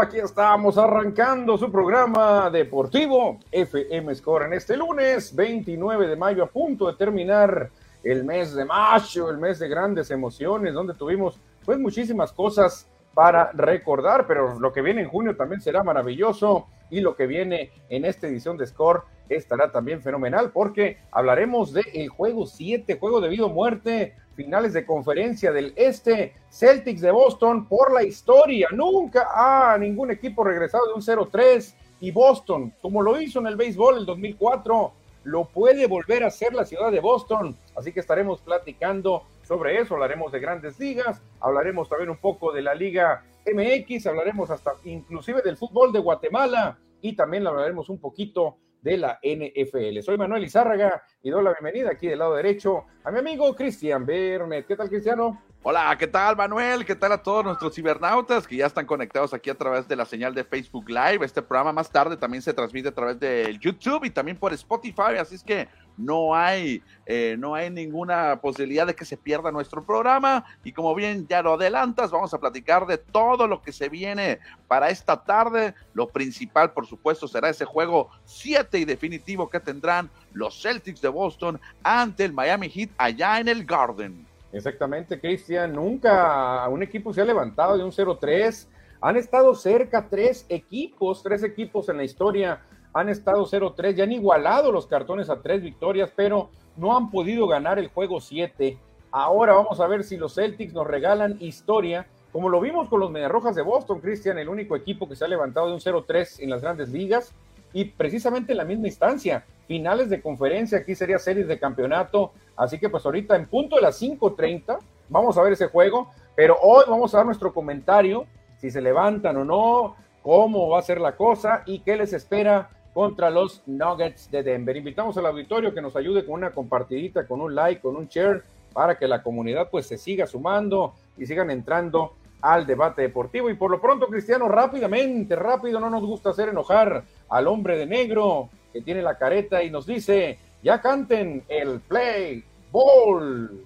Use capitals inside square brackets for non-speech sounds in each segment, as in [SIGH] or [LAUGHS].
Aquí estamos arrancando su programa deportivo FM Score en este lunes 29 de mayo, a punto de terminar el mes de mayo, el mes de grandes emociones, donde tuvimos pues muchísimas cosas para recordar, pero lo que viene en junio también será maravilloso y lo que viene en esta edición de Score estará también fenomenal porque hablaremos del el juego 7, juego de vida o muerte finales de conferencia del Este, Celtics de Boston por la historia. Nunca ha ningún equipo regresado de un 0-3 y Boston, como lo hizo en el béisbol el 2004, lo puede volver a hacer la ciudad de Boston. Así que estaremos platicando sobre eso, hablaremos de grandes ligas, hablaremos también un poco de la Liga MX, hablaremos hasta inclusive del fútbol de Guatemala y también hablaremos un poquito de la NFL. Soy Manuel Izárraga y doy la bienvenida aquí del lado derecho a mi amigo Cristian Bernet. ¿Qué tal, Cristiano? Hola, ¿qué tal, Manuel? ¿Qué tal a todos nuestros cibernautas que ya están conectados aquí a través de la señal de Facebook Live? Este programa más tarde también se transmite a través de YouTube y también por Spotify, así es que no hay, eh, no hay ninguna posibilidad de que se pierda nuestro programa. Y como bien ya lo adelantas, vamos a platicar de todo lo que se viene para esta tarde. Lo principal, por supuesto, será ese juego 7 y definitivo que tendrán los Celtics de Boston ante el Miami Heat allá en el Garden. Exactamente, Cristian. Nunca un equipo se ha levantado de un 0-3. Han estado cerca tres equipos, tres equipos en la historia han estado 0-3, ya han igualado los cartones a tres victorias, pero no han podido ganar el juego 7. Ahora vamos a ver si los Celtics nos regalan historia, como lo vimos con los Mediarrojas de Boston, Cristian, el único equipo que se ha levantado de un 0-3 en las grandes ligas, y precisamente en la misma instancia, finales de conferencia, aquí sería series de campeonato, así que pues ahorita en punto de las 5.30 vamos a ver ese juego, pero hoy vamos a dar nuestro comentario, si se levantan o no, cómo va a ser la cosa y qué les espera contra los Nuggets de Denver. Invitamos al auditorio que nos ayude con una compartidita, con un like, con un share, para que la comunidad pues se siga sumando y sigan entrando al debate deportivo. Y por lo pronto, Cristiano, rápidamente, rápido, no nos gusta hacer enojar al hombre de negro que tiene la careta y nos dice, ya canten el play ball.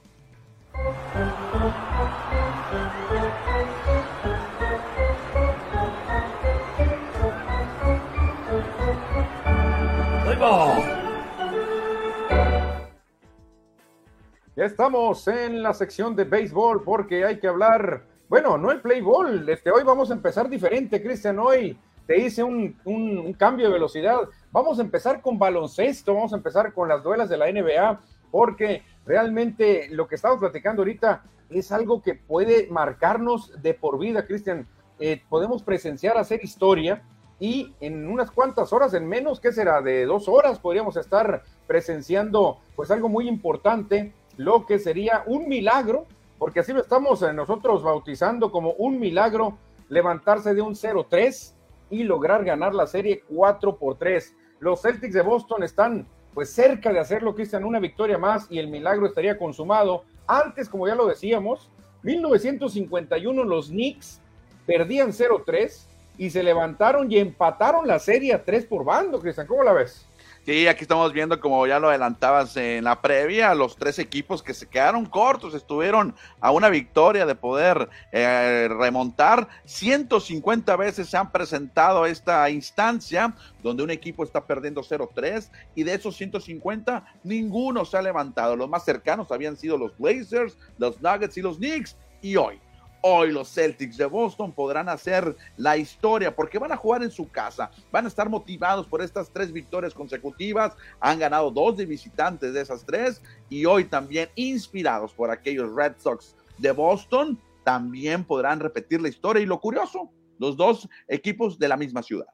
Ya estamos en la sección de béisbol porque hay que hablar, bueno, no el play ball, este, hoy vamos a empezar diferente, Cristian, hoy te hice un, un, cambio de velocidad. Vamos a empezar con baloncesto, vamos a empezar con las duelas de la NBA, porque realmente lo que estamos platicando ahorita es algo que puede marcarnos de por vida, Cristian. Eh, podemos presenciar hacer historia y en unas cuantas horas, en menos, ¿qué será? De dos horas podríamos estar presenciando pues algo muy importante, lo que sería un milagro, porque así lo estamos eh, nosotros bautizando como un milagro, levantarse de un 0-3 y lograr ganar la serie 4 por 3. Los Celtics de Boston están pues cerca de hacerlo, Cristian, una victoria más y el milagro estaría consumado. Antes, como ya lo decíamos, 1951 los Knicks perdían 0-3 y se levantaron y empataron la serie a tres por bando, Cristian. ¿Cómo la ves? Sí, aquí estamos viendo, como ya lo adelantabas en la previa, los tres equipos que se quedaron cortos, estuvieron a una victoria de poder eh, remontar. 150 veces se han presentado esta instancia donde un equipo está perdiendo 0-3 y de esos 150 ninguno se ha levantado. Los más cercanos habían sido los Blazers, los Nuggets y los Knicks. Y hoy, Hoy los Celtics de Boston podrán hacer la historia porque van a jugar en su casa, van a estar motivados por estas tres victorias consecutivas, han ganado dos de visitantes de esas tres y hoy también inspirados por aquellos Red Sox de Boston, también podrán repetir la historia y lo curioso, los dos equipos de la misma ciudad.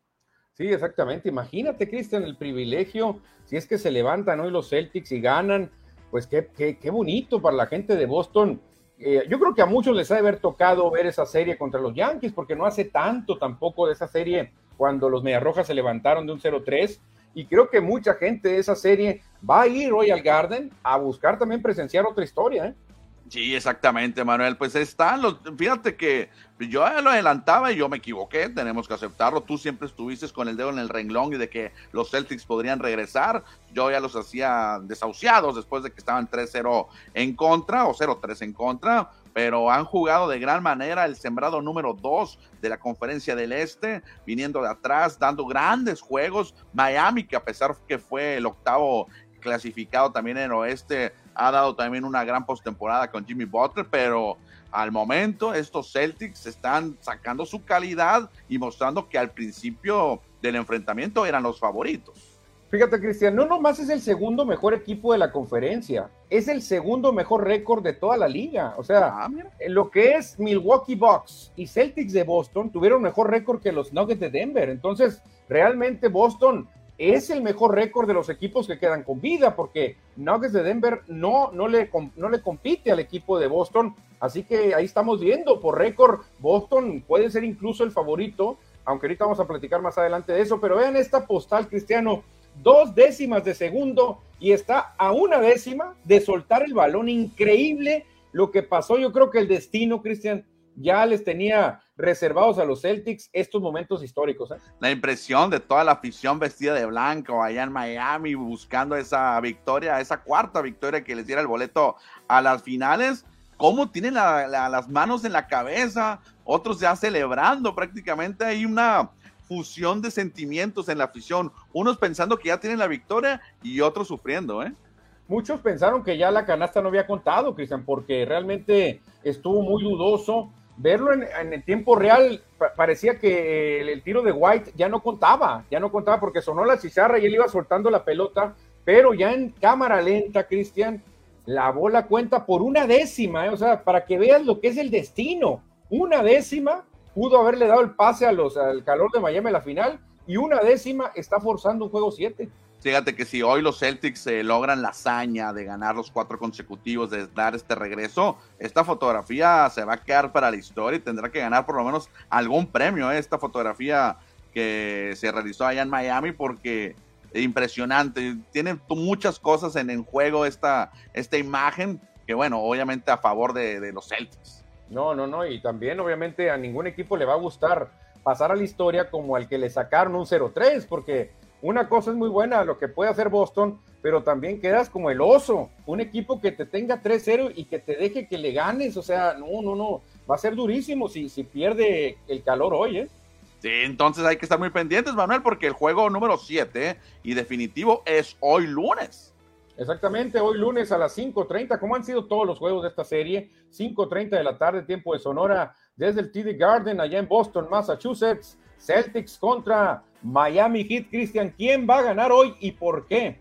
Sí, exactamente. Imagínate, Cristian, el privilegio, si es que se levantan hoy los Celtics y ganan, pues qué, qué, qué bonito para la gente de Boston eh, yo creo que a muchos les ha de haber tocado ver esa serie contra los Yankees, porque no hace tanto tampoco de esa serie cuando los Mediarrojas se levantaron de un 0-3. Y creo que mucha gente de esa serie va a ir hoy al Garden a buscar también presenciar otra historia. ¿eh? Sí, exactamente, Manuel. Pues están los. Fíjate que yo lo adelantaba y yo me equivoqué. Tenemos que aceptarlo. Tú siempre estuviste con el dedo en el renglón y de que los Celtics podrían regresar. Yo ya los hacía desahuciados después de que estaban 3-0 en contra o 0-3 en contra pero han jugado de gran manera el sembrado número 2 de la conferencia del Este, viniendo de atrás, dando grandes juegos. Miami, que a pesar que fue el octavo clasificado también en el oeste, ha dado también una gran postemporada con Jimmy Butler, pero al momento estos Celtics están sacando su calidad y mostrando que al principio del enfrentamiento eran los favoritos. Fíjate, Cristian, no nomás es el segundo mejor equipo de la conferencia, es el segundo mejor récord de toda la liga. O sea, ah, lo que es Milwaukee Bucks y Celtics de Boston tuvieron mejor récord que los Nuggets de Denver. Entonces, realmente Boston es el mejor récord de los equipos que quedan con vida, porque Nuggets de Denver no, no, le, no le compite al equipo de Boston. Así que ahí estamos viendo, por récord, Boston puede ser incluso el favorito, aunque ahorita vamos a platicar más adelante de eso. Pero vean esta postal, Cristiano dos décimas de segundo y está a una décima de soltar el balón. Increíble lo que pasó. Yo creo que el destino, Cristian, ya les tenía reservados a los Celtics estos momentos históricos. ¿eh? La impresión de toda la afición vestida de blanco allá en Miami buscando esa victoria, esa cuarta victoria que les diera el boleto a las finales. ¿Cómo tienen las manos en la cabeza? Otros ya celebrando prácticamente. Hay una fusión de sentimientos en la afición, unos pensando que ya tienen la victoria y otros sufriendo, ¿eh? Muchos pensaron que ya la canasta no había contado, Cristian, porque realmente estuvo muy dudoso. Verlo en, el tiempo real parecía que el, tiro de White ya no contaba, ya no contaba porque sonó la chicharra y él iba soltando la pelota, pero ya en cámara lenta, Cristian, la bola cuenta por una décima, ¿eh? o sea, para que veas lo que es el destino, una décima pudo haberle dado el pase a los, al calor de Miami en la final y una décima está forzando un juego 7. Fíjate que si hoy los Celtics eh, logran la hazaña de ganar los cuatro consecutivos, de dar este regreso, esta fotografía se va a quedar para la historia y tendrá que ganar por lo menos algún premio. Eh, esta fotografía que se realizó allá en Miami, porque impresionante. Tiene muchas cosas en juego esta, esta imagen, que bueno, obviamente a favor de, de los Celtics. No, no, no, y también obviamente a ningún equipo le va a gustar pasar a la historia como al que le sacaron un 0-3, porque una cosa es muy buena lo que puede hacer Boston, pero también quedas como el oso, un equipo que te tenga 3-0 y que te deje que le ganes, o sea, no, no, no, va a ser durísimo si, si pierde el calor hoy, ¿eh? Sí, entonces hay que estar muy pendientes, Manuel, porque el juego número 7 y definitivo es hoy lunes. Exactamente, hoy lunes a las 5.30, como han sido todos los juegos de esta serie, 5.30 de la tarde, tiempo de Sonora, desde el TD Garden, allá en Boston, Massachusetts, Celtics contra Miami Heat. Cristian, ¿quién va a ganar hoy y por qué?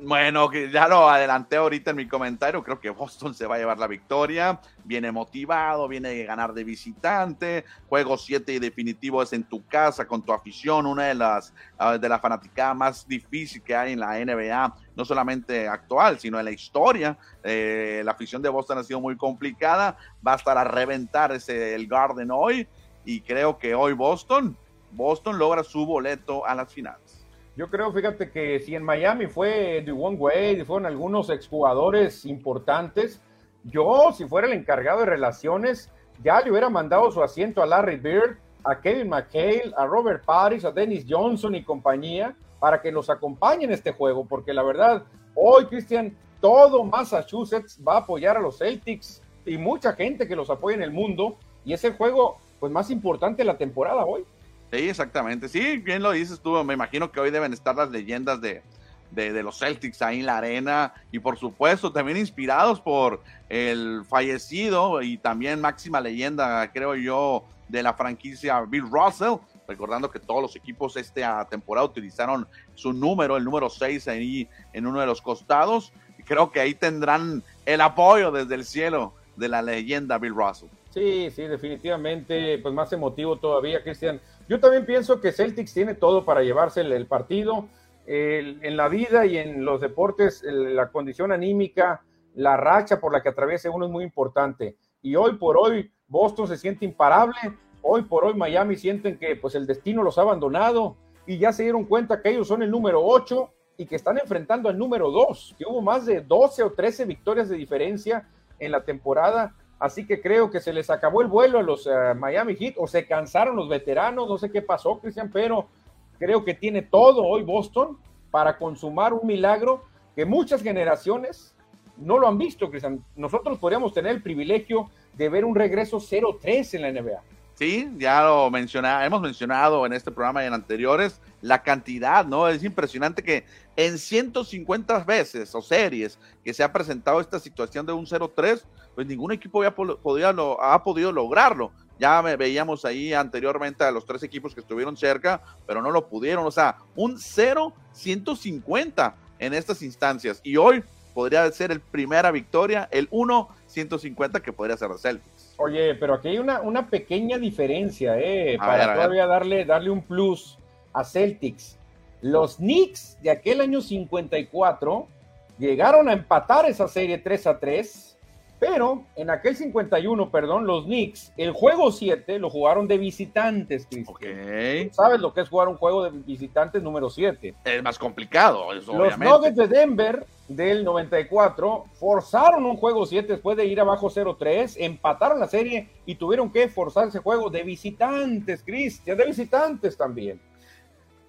Bueno, ya lo adelanté ahorita en mi comentario, creo que Boston se va a llevar la victoria, viene motivado, viene a ganar de visitante, juego 7 y definitivo es en tu casa con tu afición, una de las ah, de la fanaticada más difícil que hay en la NBA, no solamente actual, sino en la historia. Eh, la afición de Boston ha sido muy complicada, va a estar a reventar ese el Garden hoy y creo que hoy Boston, Boston logra su boleto a las finales. Yo creo, fíjate que si en Miami fue Dwayne Wade, fueron algunos exjugadores importantes, yo, si fuera el encargado de relaciones, ya le hubiera mandado su asiento a Larry Bird, a Kevin McHale, a Robert Paris, a Dennis Johnson y compañía, para que nos acompañen en este juego, porque la verdad, hoy, Cristian, todo Massachusetts va a apoyar a los Celtics y mucha gente que los apoya en el mundo, y es el juego pues más importante de la temporada hoy. Sí, exactamente. Sí, bien lo dices tú. Me imagino que hoy deben estar las leyendas de, de, los Celtics ahí en la arena y por supuesto también inspirados por el fallecido y también máxima leyenda, creo yo, de la franquicia Bill Russell. Recordando que todos los equipos esta temporada utilizaron su número, el número 6 ahí en uno de los costados. Y creo que ahí tendrán el apoyo desde el cielo de la leyenda Bill Russell. Sí, sí, definitivamente, pues más emotivo todavía, Cristian. Yo también pienso que Celtics tiene todo para llevarse el, partido. en la vida y en los deportes, la condición anímica, la racha por la que atraviesa uno es muy importante. Y hoy por hoy Boston se siente imparable. Hoy por hoy Miami sienten que pues el destino los ha abandonado y ya se dieron cuenta que ellos son el número 8 y que están enfrentando al número 2, que hubo más de 12 o 13 victorias de diferencia en la temporada Así que creo que se les acabó el vuelo a los eh, Miami Heat o se cansaron los veteranos, no sé qué pasó, Cristian, pero creo que tiene todo hoy Boston para consumar un milagro que muchas generaciones no lo han visto, Cristian. Nosotros podríamos tener el privilegio de ver un regreso 0-3 en la NBA. Sí, ya lo mencionaba, hemos mencionado en este programa y en anteriores la cantidad, ¿no? Es impresionante que en 150 veces o series que se ha presentado esta situación de un 0-3, pues ningún equipo había podido, ha podido lograrlo. Ya veíamos ahí anteriormente a los tres equipos que estuvieron cerca, pero no lo pudieron. O sea, un 0-150 en estas instancias. Y hoy podría ser el primera victoria, el 1-150 que podría ser de Celtics. Oye, pero aquí hay una, una pequeña diferencia, ¿eh? para todavía darle, darle un plus a Celtics. Los Knicks de aquel año 54 llegaron a empatar esa serie 3 a 3 pero en aquel 51, perdón, los Knicks, el juego 7 lo jugaron de visitantes, Cristian. ¿Sabes lo que es jugar un juego de visitantes número 7? Es más complicado, eso, Los Nuggets de Denver del 94 forzaron un juego 7 después de ir abajo 0-3, empataron la serie y tuvieron que forzar ese juego de visitantes, Cristian, de visitantes también.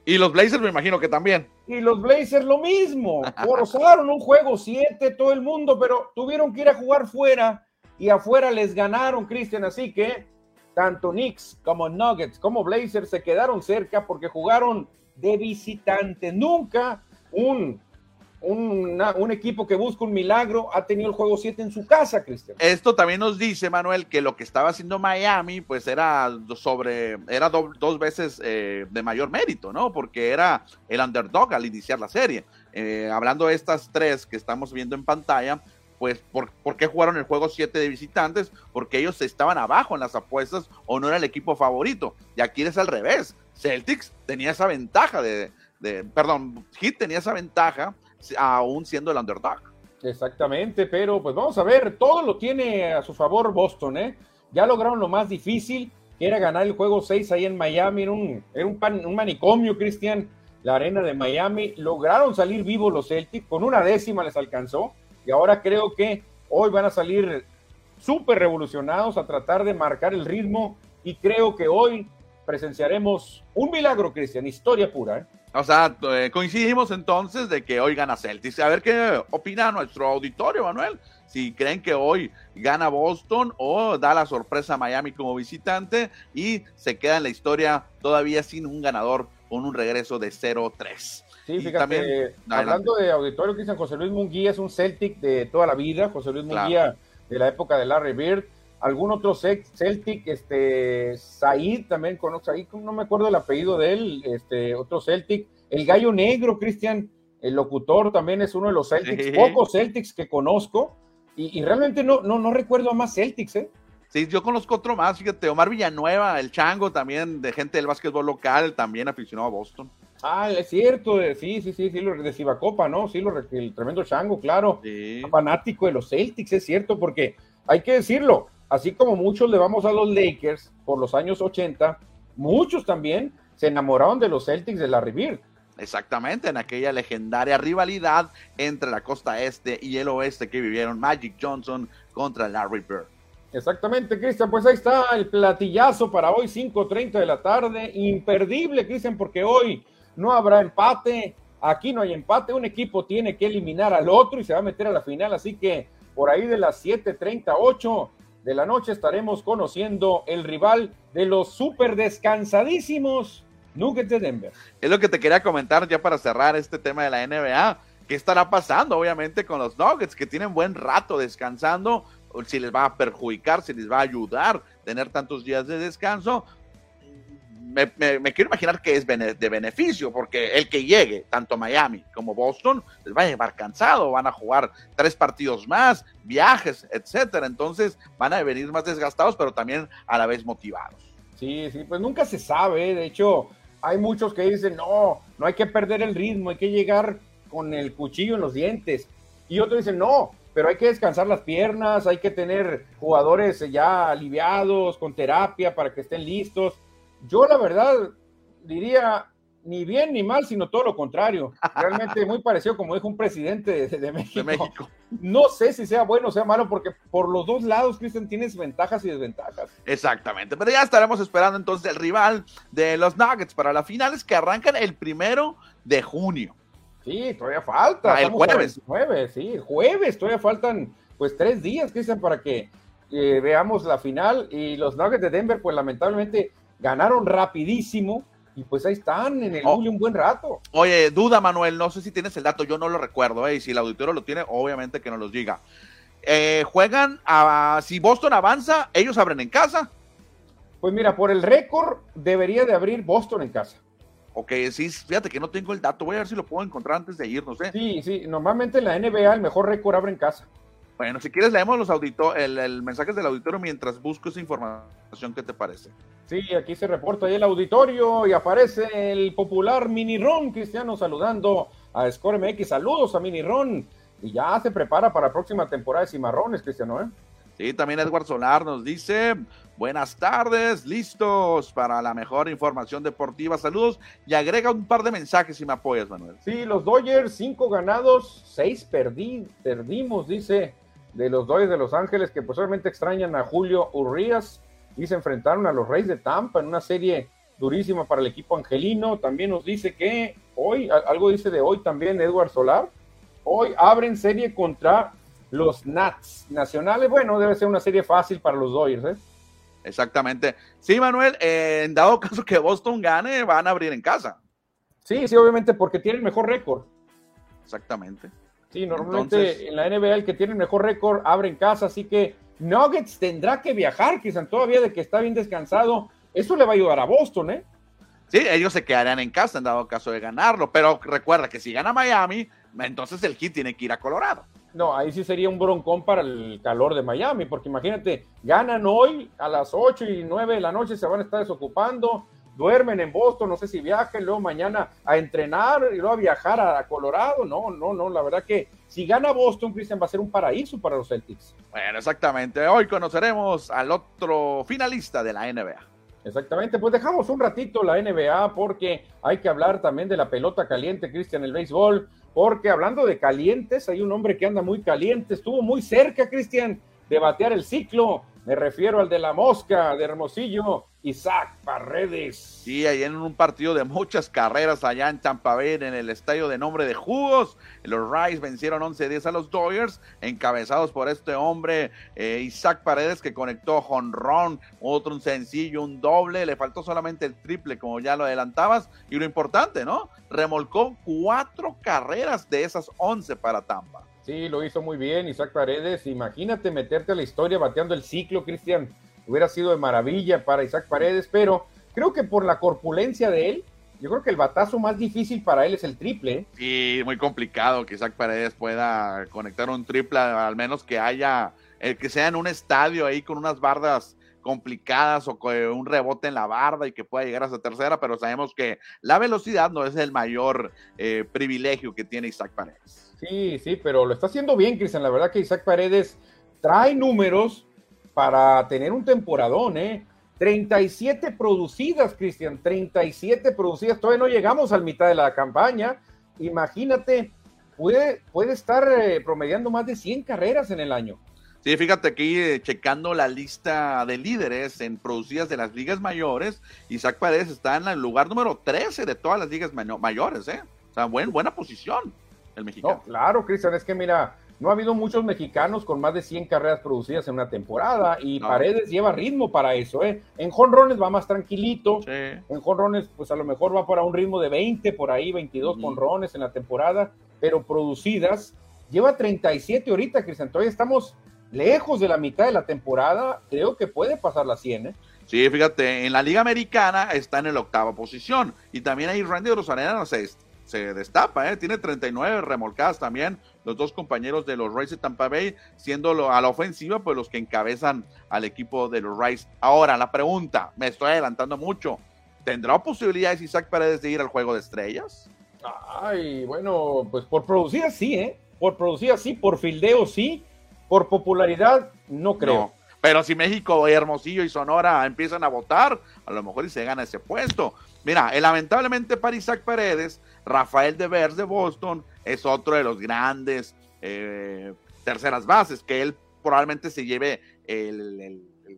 Y los Blazers me imagino que también. Y los Blazers lo mismo. Forzaron un juego 7 todo el mundo, pero tuvieron que ir a jugar fuera y afuera les ganaron, Cristian. Así que tanto Knicks como Nuggets como Blazers se quedaron cerca porque jugaron de visitante. Nunca un un equipo que busca un milagro ha tenido el juego 7 en su casa, Cristian. Esto también nos dice, Manuel, que lo que estaba haciendo Miami, pues era sobre, era dos veces eh, de mayor mérito, ¿no? Porque era el underdog al iniciar la serie. Eh, hablando de estas tres que estamos viendo en pantalla, pues, ¿por, qué jugaron el juego 7 de visitantes? Porque ellos estaban abajo en las apuestas o no era el equipo favorito. Y aquí es al revés. Celtics tenía esa ventaja de, de perdón, Heat tenía esa ventaja aún siendo el underdog. Exactamente, pero pues vamos a ver, todo lo tiene a su favor Boston, ¿eh? Ya lograron lo más difícil, que era ganar el juego 6 ahí en Miami, era un, un, manicomio, Cristian, la arena de Miami. Lograron salir vivos los Celtics, con una décima les alcanzó, y ahora creo que hoy van a salir súper revolucionados a tratar de marcar el ritmo, y creo que hoy presenciaremos un milagro, Cristian, historia pura, ¿eh? O sea, eh, coincidimos entonces de que hoy gana Celtics. A ver qué opina nuestro auditorio, Manuel. Si creen que hoy gana Boston o da la sorpresa a Miami como visitante y se queda en la historia todavía sin un ganador con un regreso de 0-3. Sí, fíjate, hablando de auditorio, Cristian José Luis Munguía es un Celtic de toda la vida. José Luis Munguía de la época de Larry Bird algún otro Celtic, este, Said también conozco, ahí no me acuerdo el apellido de él, este, otro Celtic, el Gallo Negro, Cristian, el locutor también es uno de los Celtics, pocos Celtics que conozco, y, realmente no, no, no recuerdo a más Celtics, ¿eh? Sí, yo conozco otro más, fíjate, Omar Villanueva, el Chango también, de gente del básquetbol local, también aficionado a Boston. Ah, es cierto, sí, sí, sí, sí, de Cibacopa, ¿no? Sí, lo, el tremendo Chango, claro. Fanático de los Celtics, es cierto, porque hay que decirlo, así como muchos le vamos a los Lakers por los años 80, muchos también se enamoraron de los Celtics de Larry Bird. Exactamente, en aquella legendaria rivalidad entre la costa este y el oeste que vivieron Magic Johnson contra Larry Bird. Exactamente, Cristian, pues ahí está el platillazo para hoy, 5.30 de la tarde. Imperdible, Cristian, porque hoy no habrá empate, aquí no hay empate, un equipo tiene que eliminar al otro y se va a meter a la final, así que por ahí de las 7.38 de la noche estaremos conociendo el rival de los súper descansadísimos Nuggets de Denver. Es lo que te quería comentar ya para cerrar este tema de la NBA. ¿Qué estará pasando, obviamente, con los Nuggets que tienen buen rato descansando? Si les va a perjudicar, si les va a ayudar tener tantos días de descanso, me, quiero imaginar que es de beneficio, porque el que llegue, tanto Miami como Boston, les va a llevar cansado, van a jugar tres partidos más, viajes, etcétera. Entonces van a venir más desgastados, pero también a la vez motivados. Sí, sí, pues nunca se sabe. ¿eh? De hecho, hay muchos que dicen, no, no hay que perder el ritmo, hay que llegar con el cuchillo en los dientes. Y otros dicen, no, pero hay que descansar las piernas, hay que tener jugadores ya aliviados, con terapia para que estén listos yo la verdad diría ni bien ni mal, sino todo lo contrario. Realmente muy parecido, como dijo un presidente de, México. No sé si sea bueno o sea malo, porque por los dos lados, Cristian, tienes ventajas y desventajas. Exactamente, pero ya estaremos esperando entonces el rival de los Nuggets para las finales que arrancan el primero de junio. Sí, todavía falta. Ah, el jueves. sí, el jueves, todavía faltan pues tres días, Cristian, para que eh, veamos la final y los Nuggets de Denver, pues lamentablemente ganaron rapidísimo y pues ahí están en el oh. un buen rato. Oye, duda Manuel, no sé si tienes el dato, yo no lo recuerdo, eh, y si el auditorio lo tiene, obviamente que nos los diga. Eh, juegan a, si Boston avanza, ellos abren en casa. Pues mira, por el récord debería de abrir Boston en casa. Ok, sí, fíjate que no tengo el dato, voy a ver si lo puedo encontrar antes de irnos. ¿eh? Sí, sí, normalmente en la NBA el mejor récord abre en casa. Bueno, si quieres leemos los audito el, el mensaje del auditorio mientras busco esa información, ¿qué te parece? Sí, aquí se reporta ahí el auditorio y aparece el popular Mini Ron Cristiano saludando a Score MX. Saludos a Mini Ron. Y ya se prepara para la próxima temporada de Cimarrones, Cristiano, ¿eh? Sí, también Edward Solar nos dice, buenas tardes, listos para la mejor información deportiva, saludos y agrega un par de mensajes si me apoyas, Manuel. Sí, los Dodgers, cinco ganados, seis perdí, perdimos, dice de los Dodgers de Los Ángeles que posiblemente extrañan a Julio Urrías y se enfrentaron a los Reyes de Tampa en una serie durísima para el equipo angelino. También nos dice que hoy, algo dice de hoy también Edward Solar, hoy abren serie contra los Nats nacionales. Bueno, debe ser una serie fácil para los Dodgers, ¿eh? Exactamente. Sí, Manuel, eh, en dado [LAUGHS] caso que Boston gane, van a abrir en casa. Sí, sí, obviamente, porque tiene el mejor récord. Exactamente. Sí, normalmente en la NBA el que tiene el mejor récord abre en casa, así que Nuggets tendrá que viajar, quizás todavía de que está bien descansado. Eso le va a ayudar a Boston, ¿eh? Sí, ellos se quedarán en casa en dado caso de ganarlo, pero recuerda que si gana Miami, entonces el Heat tiene que ir a Colorado. No, ahí sí sería un broncón para el calor de Miami, porque imagínate, ganan hoy a las 8 y 9 de la noche, se van a estar desocupando, duermen en Boston, no sé si viajen, luego mañana a entrenar y luego a viajar a Colorado. No, no, no, la verdad que si gana Boston, Christian, va a ser un paraíso para los Celtics. Bueno, exactamente. Hoy conoceremos al otro finalista de la NBA. Exactamente, pues dejamos un ratito la NBA porque hay que hablar también de la pelota caliente, Cristian, el béisbol, porque hablando de calientes, hay un hombre que anda muy caliente, estuvo muy cerca, Cristian, de batear el ciclo. Me refiero al de la mosca de Hermosillo, Isaac Paredes. Sí, ahí en un partido de muchas carreras allá en Tampa Bay, en el estadio de nombre de Jugos. Los Rays vencieron 11-10 a los Dodgers, encabezados por este hombre, eh, Isaac Paredes, que conectó jonrón, otro un sencillo, un doble. Le faltó solamente el triple, como ya lo adelantabas. Y lo importante, ¿no? Remolcó cuatro carreras de esas 11 para Tampa. Sí, lo hizo muy bien Isaac Paredes. Imagínate meterte a la historia bateando el ciclo, Cristian hubiera sido de maravilla para Isaac Paredes, pero creo que por la corpulencia de él, yo creo que el batazo más difícil para él es el triple. Sí, muy complicado que Isaac Paredes pueda conectar un triple, al menos que haya, el que sea en un estadio ahí con unas bardas complicadas o con un rebote en la barda y que pueda llegar a esa tercera, pero sabemos que la velocidad no es el mayor eh, privilegio que tiene Isaac Paredes. Sí, sí, pero lo está haciendo bien, Cristian. La verdad que Isaac Paredes trae números para tener un temporadón, ¿eh? 37 producidas, Cristian, 37 producidas. Todavía no llegamos al mitad de la campaña. Imagínate, puede, puede estar eh, promediando más de 100 carreras en el año. Sí, fíjate aquí eh, checando la lista de líderes en producidas de las ligas mayores, Isaac Paredes está en el lugar número 13 de todas las ligas mayores, ¿eh? O sea, buen, buena posición el mexicano. claro, Cristian, es que mira, no ha habido muchos mexicanos con más de 100 carreras producidas en una temporada y Paredes lleva ritmo para eso, ¿eh? En jonrones va más tranquilito, en jonrones pues a lo mejor va para un ritmo de 20, por ahí 22 jonrones en la temporada, pero producidas lleva 37 ahorita, Cristian, todavía estamos lejos de la mitad de la temporada, creo que puede pasar la 100, ¿eh? Sí, fíjate, en la Liga Americana está en la octava posición y también hay Randy Rosarena, no sé, se destapa, ¿eh? tiene 39 remolcadas también, los dos compañeros de los Rays de Tampa Bay, siendo a la ofensiva, pues los que encabezan al equipo de los Rays. Ahora, la pregunta, me estoy adelantando mucho, ¿tendrá posibilidades Isaac Paredes de ir al juego de estrellas? Ay, bueno, pues por producir sí, ¿eh? Por producir sí, por fildeo sí, por popularidad no creo. Pero si México, Hermosillo y Sonora empiezan a votar, a lo mejor y se gana ese puesto. Mira, lamentablemente para Isaac Paredes, Rafael Devers de Boston es otro de los grandes eh, terceras bases, que él probablemente se lleve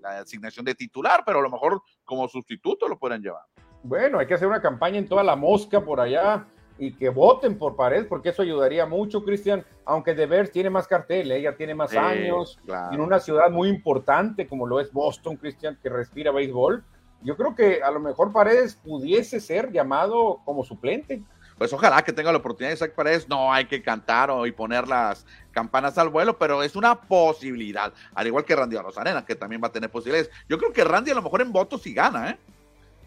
la asignación de titular, pero a lo mejor como sustituto lo pueden llevar. Bueno, hay que hacer una campaña en toda la mosca por allá, y que voten por Paredes, porque eso ayudaría mucho, Cristian, aunque De tiene más cartel, ella tiene más años, en una ciudad muy importante como lo es Boston, Cristian, que respira béisbol. Yo creo que a lo mejor Paredes pudiese ser llamado como suplente pues ojalá que tenga la oportunidad de Isaac Paredes. No hay que cantar o y poner las campanas al vuelo, pero es una posibilidad. Al igual que Randy Rosarena, que también va a tener posibilidades. Yo creo que Randy a lo mejor en votos sí gana, ¿eh?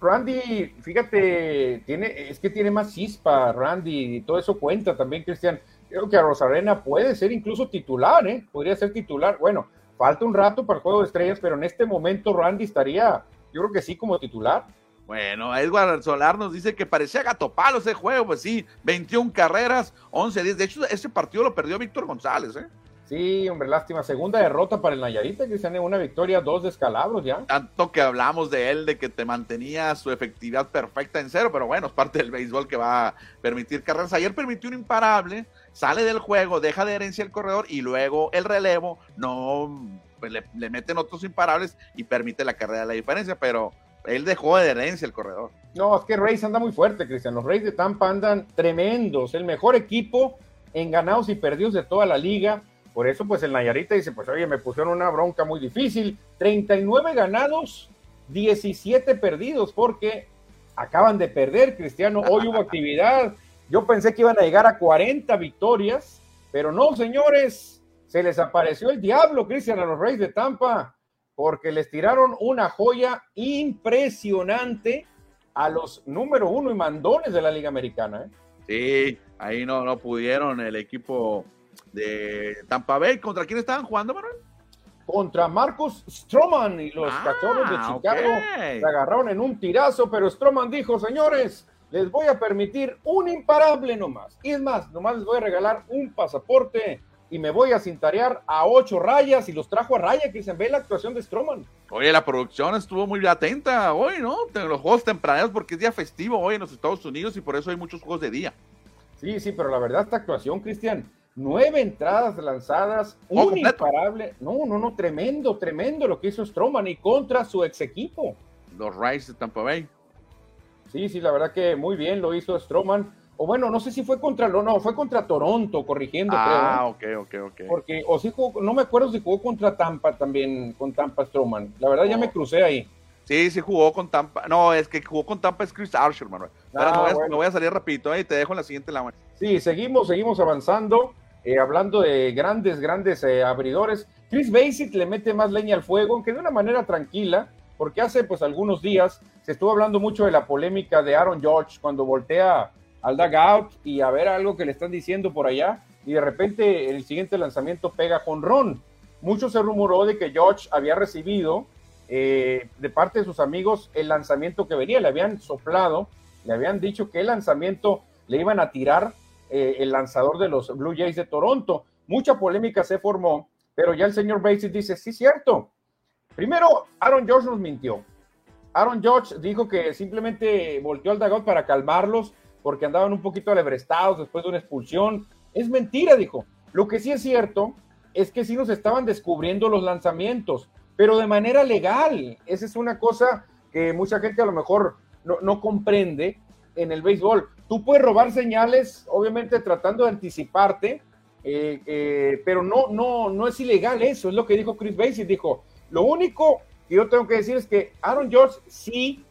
Randy, fíjate, tiene, es que tiene más chispa, Randy, y todo eso cuenta también, Cristian. Creo que a Rosarena puede ser incluso titular, ¿eh? Podría ser titular. Bueno, falta un rato para el juego de estrellas, pero en este momento Randy estaría, yo creo que sí, como titular. Bueno, Edward Solar nos dice que parecía gato palo ese juego, pues sí, 21 carreras, 11 10. De hecho, ese partido lo perdió Víctor González, ¿eh? Sí, hombre, lástima. Segunda derrota para el Nayarita, que tiene una victoria, dos descalabros ya. Tanto que hablamos de él, de que te mantenía su efectividad perfecta en cero, pero bueno, es parte del béisbol que va a permitir carreras. Ayer permitió un imparable, sale del juego, deja de herencia el corredor y luego el relevo, no, pues le, le meten otros imparables y permite la carrera de la diferencia, pero él dejó de herencia el corredor. No, es que Reyes anda muy fuerte, Cristian. Los Reyes de Tampa andan tremendos. El mejor equipo en ganados y perdidos de toda la liga. Por eso, pues el Nayarita dice: Pues oye, me pusieron una bronca muy difícil. 39 ganados, 17 perdidos, porque acaban de perder, Cristiano. Hoy hubo [LAUGHS] actividad. Yo pensé que iban a llegar a 40 victorias, pero no, señores. Se les apareció el diablo, Cristian, a los Reyes de Tampa porque les tiraron una joya impresionante a los número uno y mandones de la Liga Americana. ¿eh? Sí, ahí no, no pudieron el equipo de Tampa Bay. ¿Contra quién estaban jugando, Manuel? Contra Marcus Stroman y los ah, cachorros de Chicago se agarraron en un tirazo, pero Stroman dijo, señores, les voy a permitir un imparable nomás. Y es más, nomás les voy a regalar un pasaporte y me voy a cintarear a ocho rayas y los trajo a raya, que se ve la actuación de Stroman. Oye, la producción estuvo muy atenta hoy, ¿no? Los juegos tempraneros porque es día festivo hoy en los Estados Unidos y por eso hay muchos juegos de día. Sí, sí, pero la verdad esta actuación, Cristian, nueve entradas lanzadas, un imparable. No, no, no, tremendo, tremendo lo que hizo Stroman y contra su ex equipo. Los Rays de Tampa Bay. Sí, sí, la verdad que muy bien lo hizo Stroman o bueno, no sé si fue contra, no, fue contra Toronto, corrigiendo, ah, creo. Ok, ok, ok. Porque, o sí jugó, no me acuerdo si jugó contra Tampa también, con Tampa Stroman. La verdad ya me oh. crucé ahí. Sí, sí jugó con Tampa. No, es que jugó con Tampa es Chris Archer, Manuel. Ah, no, voy a, salir rapidito, ahí te dejo en la siguiente la Sí, seguimos, seguimos avanzando, eh, hablando de grandes, grandes eh, abridores. Chris Basic le mete más leña al fuego, aunque de una manera tranquila, porque hace pues algunos días se estuvo hablando mucho de la polémica de Aaron George cuando voltea al dugout y a ver algo que le están diciendo por allá y de repente el siguiente lanzamiento pega con Ron. Mucho se rumoró de que George había recibido eh, de parte de sus amigos el lanzamiento que venía, le habían soplado, le habían dicho que el lanzamiento le iban a tirar eh, el lanzador de los Blue Jays de Toronto. Mucha polémica se formó, pero ya el señor Basis dice, sí, cierto. Primero, Aaron George nos mintió. Aaron George dijo que simplemente volteó al dugout para calmarlos porque andaban un poquito alebrestados después de una expulsión. Es mentira, dijo. Lo que sí es cierto es que sí nos estaban descubriendo los lanzamientos, pero de manera legal. Esa es una cosa que mucha gente a lo mejor no, comprende en el béisbol. Tú puedes robar señales, obviamente tratando de anticiparte, eh, eh, pero no, no, no es ilegal eso, es lo que dijo Chris Basie. Dijo, lo único que yo tengo que decir es que Aaron George sí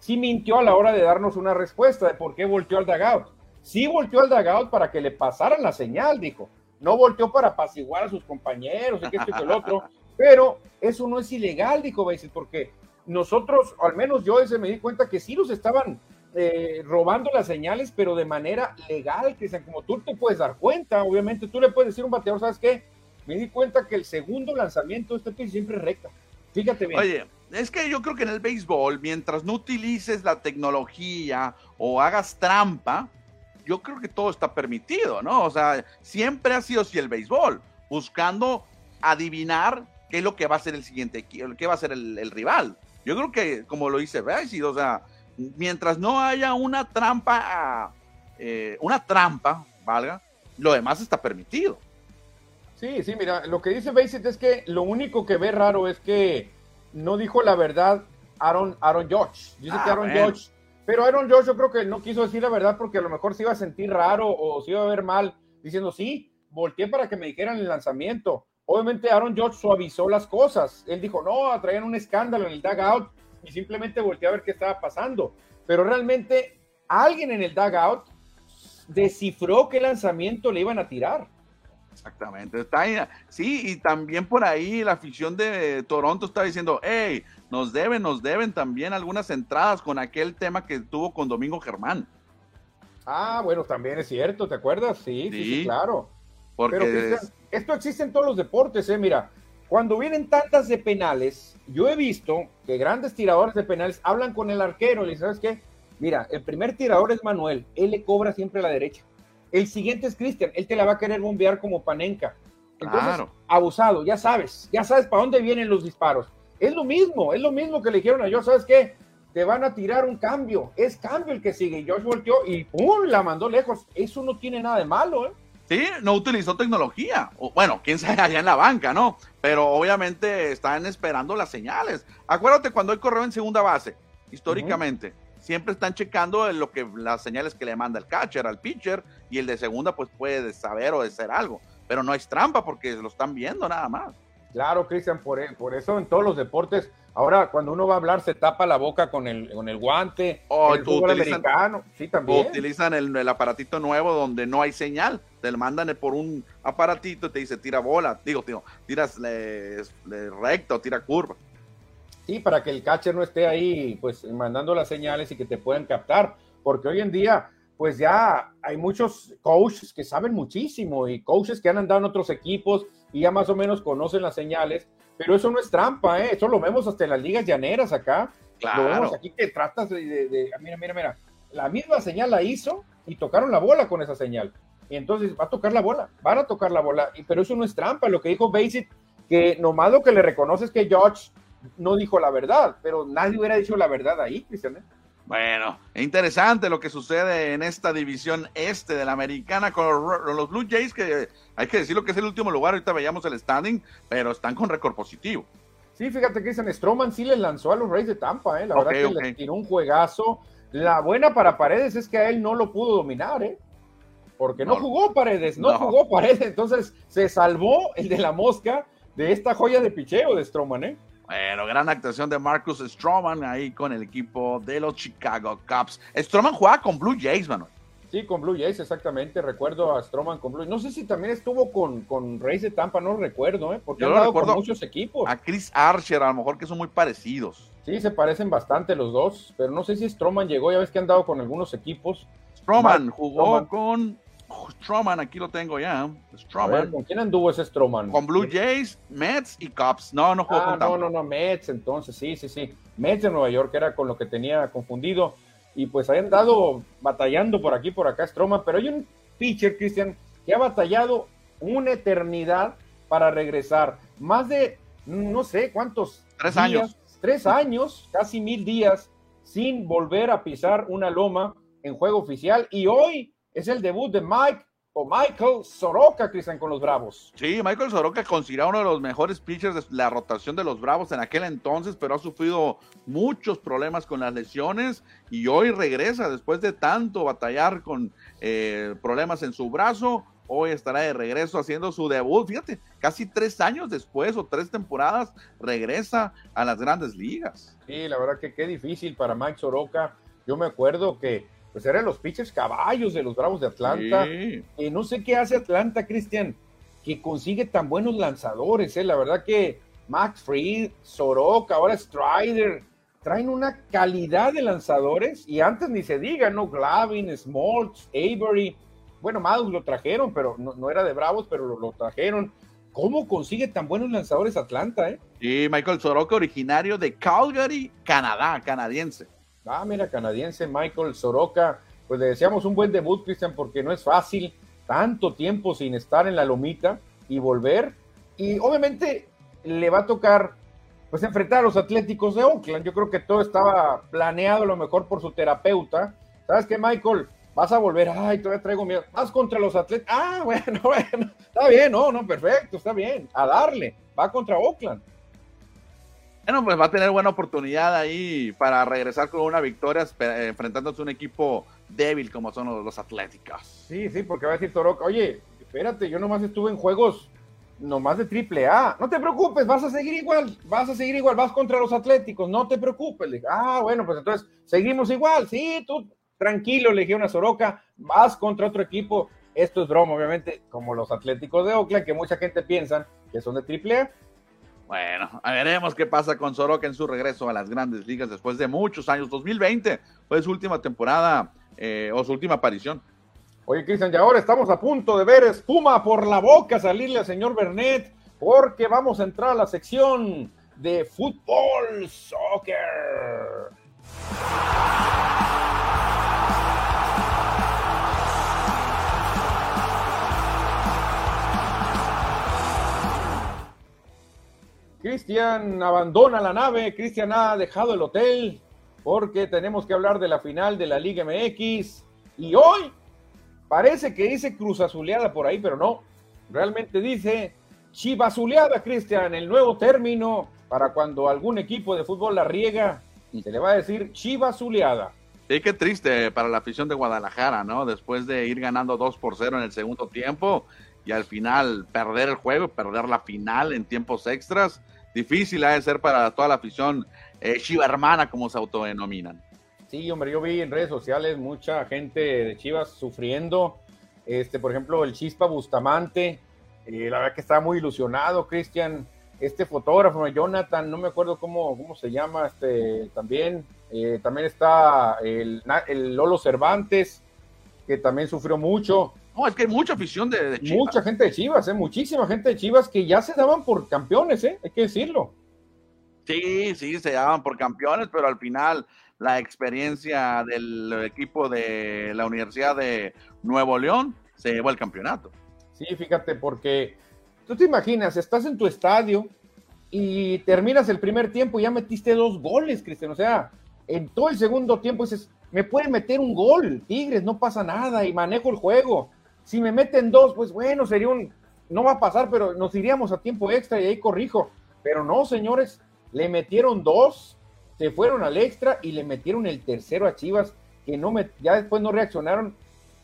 sí mintió a la hora de darnos una respuesta de por qué volteó al dugout. Sí volteó al dugout para que le pasaran la señal, dijo. No volteó para apaciguar a sus compañeros, y que esto y el otro. Pero eso no es ilegal, dijo Basis, porque nosotros, al menos yo ese me di cuenta que sí nos estaban eh, robando las señales, pero de manera legal, sean como tú te puedes dar cuenta, obviamente tú le puedes decir a un bateador, ¿sabes qué? Me di cuenta que el segundo lanzamiento de este siempre es recta. Fíjate bien. Oye, es que yo creo que en el béisbol, mientras no utilices la tecnología o hagas trampa, yo creo que todo está permitido, ¿no? O sea, siempre ha sido así el béisbol, buscando adivinar qué es lo que va a ser el siguiente, qué va a ser el, rival. Yo creo que, como lo dice Bessie, o sea, mientras no haya una trampa, eh, una trampa, valga, lo demás está permitido. Sí, sí, mira, lo que dice Basit es que lo único que ve raro es que no dijo la verdad Aaron, Aaron George. Dice que ah, Aaron George, Pero Aaron Josh yo creo que no quiso decir la verdad porque a lo mejor se iba a sentir raro o se iba a ver mal diciendo, sí, volteé para que me dijeran el lanzamiento. Obviamente Aaron Josh suavizó las cosas. Él dijo, no, traían un escándalo en el dugout y simplemente volteé a ver qué estaba pasando. Pero realmente alguien en el dugout descifró qué lanzamiento le iban a tirar. Exactamente. Está ahí, sí, y también por ahí la afición de Toronto está diciendo, hey, nos deben, nos deben también algunas entradas con aquel tema que tuvo con Domingo Germán. Ah, bueno, también es cierto, ¿te acuerdas? Sí, sí, sí, claro. Porque Pero esto existe en todos los deportes, ¿eh? Mira, cuando vienen tantas de penales, yo he visto que grandes tiradores de penales hablan con el arquero y ¿sabes qué? Mira, el primer tirador es Manuel, él le cobra siempre a la derecha. El siguiente es Cristian, él te la va a querer bombear como panenca. Entonces, claro. abusado, ya sabes, ya sabes para dónde vienen los disparos. Es lo mismo, es lo mismo que le dijeron a yo, ¿sabes qué? Te van a tirar un cambio, es cambio el que sigue. Josh volteó y ¡pum! la mandó lejos. Eso no tiene nada de malo, ¿eh? Sí, no utilizó tecnología. Bueno, quién sabe allá en la banca, ¿no? Pero obviamente están esperando las señales. Acuérdate cuando hay correo en segunda base, históricamente siempre están checando lo que las señales que le manda el catcher al pitcher y el de segunda pues puede saber o decir algo, pero no es trampa porque lo están viendo nada más. Claro, Cristian, por, por eso en todos los deportes, ahora cuando uno va a hablar se tapa la boca con el, con el guante, o el fútbol americano, sí también. utilizan el, aparatito nuevo donde no hay señal, te mandan por un aparatito y te dice tira bola, digo, tío, tiras recto, tira curva. Sí, para que el catcher no esté ahí, pues, mandando las señales y que te puedan captar, porque hoy en día, pues ya hay muchos coaches que saben muchísimo y coaches que han andado en otros equipos y ya más o menos conocen las señales, pero eso no es trampa, ¿eh? eso lo vemos hasta en las ligas llaneras acá. Claro. Lo vemos aquí que tratas de, de, mira, mira, mira, la misma señal la hizo y tocaron la bola con esa señal. Y entonces va a tocar la bola, van a tocar la bola, pero eso no es trampa. Lo que dijo Basic, que nomás lo que le reconoce es que George no dijo la verdad, pero nadie hubiera dicho la verdad ahí, Cristian. ¿eh? Bueno, interesante lo que sucede en esta división este de la americana con los, Blue Jays, que hay que decirlo que es el último lugar, ahorita veíamos el standing, pero están con récord positivo. Sí, fíjate que Stroman sí le lanzó a los Rays de Tampa, ¿eh? la verdad que le tiró un juegazo. La buena para Paredes es que a él no lo pudo dominar, ¿eh? porque no, jugó Paredes, no, jugó Paredes, entonces se salvó el de la mosca de esta joya de picheo de Stroman, ¿eh? Bueno, gran actuación de Marcus Stroman ahí con el equipo de los Chicago Cubs. Stroman jugaba con Blue Jays, Manuel. Sí, con Blue Jays, exactamente. Recuerdo a Stroman con Blue No sé si también estuvo con, con Reyes de Tampa, no recuerdo, ¿eh? porque Yo han con muchos equipos. A Chris Archer, a lo mejor que son muy parecidos. Sí, se parecen bastante los dos, pero no sé si Stroman llegó, ya ves que han dado con algunos equipos. Stroman jugó con Stroman, aquí lo tengo ya. Stroman. ¿Con quién anduvo ese Stroman? Con Blue Jays, Mets y Cubs. No, no jugó ah, No, no, no, Mets entonces, sí, sí, sí. Mets de Nueva York era con lo que tenía confundido. Y pues hayan dado batallando por aquí, por acá Stroman. Pero hay un pitcher, Cristian, que ha batallado una eternidad para regresar. Más de, no sé cuántos. Tres años. Tres años, casi mil días, sin volver a pisar una loma en juego oficial. Y hoy es el debut de Mike o Michael Soroka, Cristian, con los Bravos. Sí, Michael Soroka considerado uno de los mejores pitchers de la rotación de los Bravos en aquel entonces, pero ha sufrido muchos problemas con las lesiones y hoy regresa después de tanto batallar con eh, problemas en su brazo. Hoy estará de regreso haciendo su debut. Fíjate, casi tres años después o tres temporadas regresa a las grandes ligas. Sí, la verdad que qué difícil para Mike Soroka. Yo me acuerdo que pues eran los pitchers caballos de los Bravos de Atlanta. Y no sé qué hace Atlanta, Cristian, que consigue tan buenos lanzadores. ¿eh? La verdad que Max Fried, Soroka, ahora Strider, traen una calidad de lanzadores. Y antes ni se diga, ¿no? Glavin, Smoltz, Avery. Bueno, Maddox lo trajeron, pero no, era de Bravos, pero lo, lo, trajeron. ¿Cómo consigue tan buenos lanzadores Atlanta, eh? Sí, Michael Soroka, originario de Calgary, Canadá, canadiense. Ah, mira, canadiense Michael Soroka. Pues le deseamos un buen debut, Cristian, porque no es fácil tanto tiempo sin estar en la lomita y volver. Y obviamente le va a tocar pues enfrentar a los Atléticos de Oakland. Yo creo que todo estaba planeado a lo mejor por su terapeuta. ¿Sabes qué, Michael? Vas a volver, ay, todavía traigo miedo. Vas contra los Atléticos. Ah, [LAUGHS] bueno, bueno, está bien, no, no, perfecto, está bien. A darle, va contra Oakland. Bueno, pues va a tener buena oportunidad ahí para regresar con una victoria enfrentándose a un equipo débil como son los, Atléticos. Sí, sí, porque va a decir Toroca, oye, espérate, yo nomás estuve en juegos nomás de triple A. No te preocupes, vas a seguir igual, vas a seguir igual, vas contra los Atléticos, no te preocupes. ah, bueno, pues entonces seguimos igual, sí, tú tranquilo, le dije a Soroka, vas contra otro equipo. Esto es broma, obviamente, como los Atléticos de Oakland, que mucha gente piensa que son de triple A. Bueno, veremos qué pasa con Soroka en su regreso a las grandes ligas después de muchos años. 2020 fue su última temporada eh, o su última aparición. Oye, Cristian, y ahora estamos a punto de ver espuma por la boca salirle al señor Bernet, porque vamos a entrar a la sección de fútbol, soccer. Cristian abandona la nave, Cristian ha dejado el hotel, porque tenemos que hablar de la final de la Liga MX. Y hoy parece que dice Cruz Azuleada por ahí, pero no. Realmente dice Chivazuleada, Cristian, el nuevo término para cuando algún equipo de fútbol la riega, se le va a decir Chivazuleada. Sí, qué triste para la afición de Guadalajara, ¿no? Después de ir ganando 2 por 0 en el segundo tiempo y al final perder el juego, perder la final en tiempos extras, difícil ha de ser para toda la afición eh, Chiva hermana, como se autodenominan. Sí, hombre, yo vi en redes sociales mucha gente de Chivas sufriendo. Este, por ejemplo, el Chispa Bustamante, eh, la verdad que estaba muy ilusionado, Cristian. Este fotógrafo, Jonathan, no me acuerdo cómo, cómo se llama, este, también. Eh, también está el, el, Lolo Cervantes, que también sufrió mucho. No, es que hay mucha afición de, Chivas. Mucha gente de Chivas, ¿eh? muchísima gente de Chivas que ya se daban por campeones, ¿eh? hay que decirlo. Sí, sí, se daban por campeones, pero al final la experiencia del equipo de la Universidad de Nuevo León se llevó el campeonato. Sí, fíjate, porque tú te imaginas, estás en tu estadio y terminas el primer tiempo y ya metiste dos goles, Cristian. O sea, en todo el segundo tiempo dices, me puede meter un gol, Tigres, no pasa nada y manejo el juego. Si me meten dos, pues bueno, sería un, no va a pasar, pero nos iríamos a tiempo extra y ahí corrijo. Pero no, señores, le metieron dos, se fueron al extra y le metieron el tercero a Chivas, que no me, ya después no reaccionaron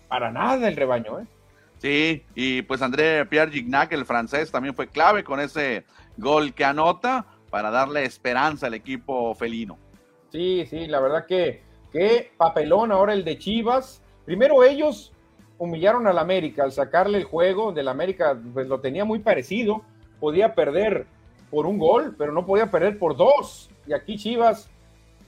para nada el rebaño, ¿eh? Sí, y pues André Pierre Gignac, el francés, también fue clave con ese gol que anota para darle esperanza al equipo felino. Sí, sí, la verdad que qué papelón ahora el de Chivas. Primero ellos humillaron al América al sacarle el juego del América, pues lo tenía muy parecido, podía perder por un gol, pero no podía perder por dos. Y aquí Chivas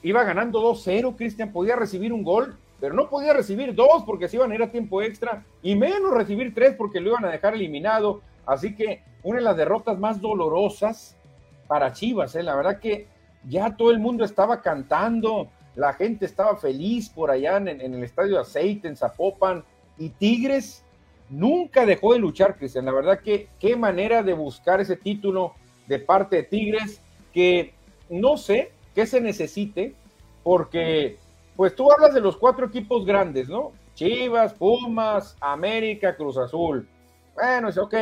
iba ganando 2-0, Cristian podía recibir un gol, pero no podía recibir dos porque se iban a ir a tiempo extra y menos recibir tres porque lo iban a dejar eliminado. Así que una de las derrotas más dolorosas para Chivas, ¿eh? la verdad que ya todo el mundo estaba cantando, la gente estaba feliz por allá en, en el estadio Aceite, en Zapopan, y Tigres nunca dejó de luchar, Cristian. La verdad que qué manera de buscar ese título de parte de Tigres, que no sé qué se necesite, porque pues tú hablas de los cuatro equipos grandes, ¿no? Chivas, Pumas, América, Cruz Azul. Bueno, es ok.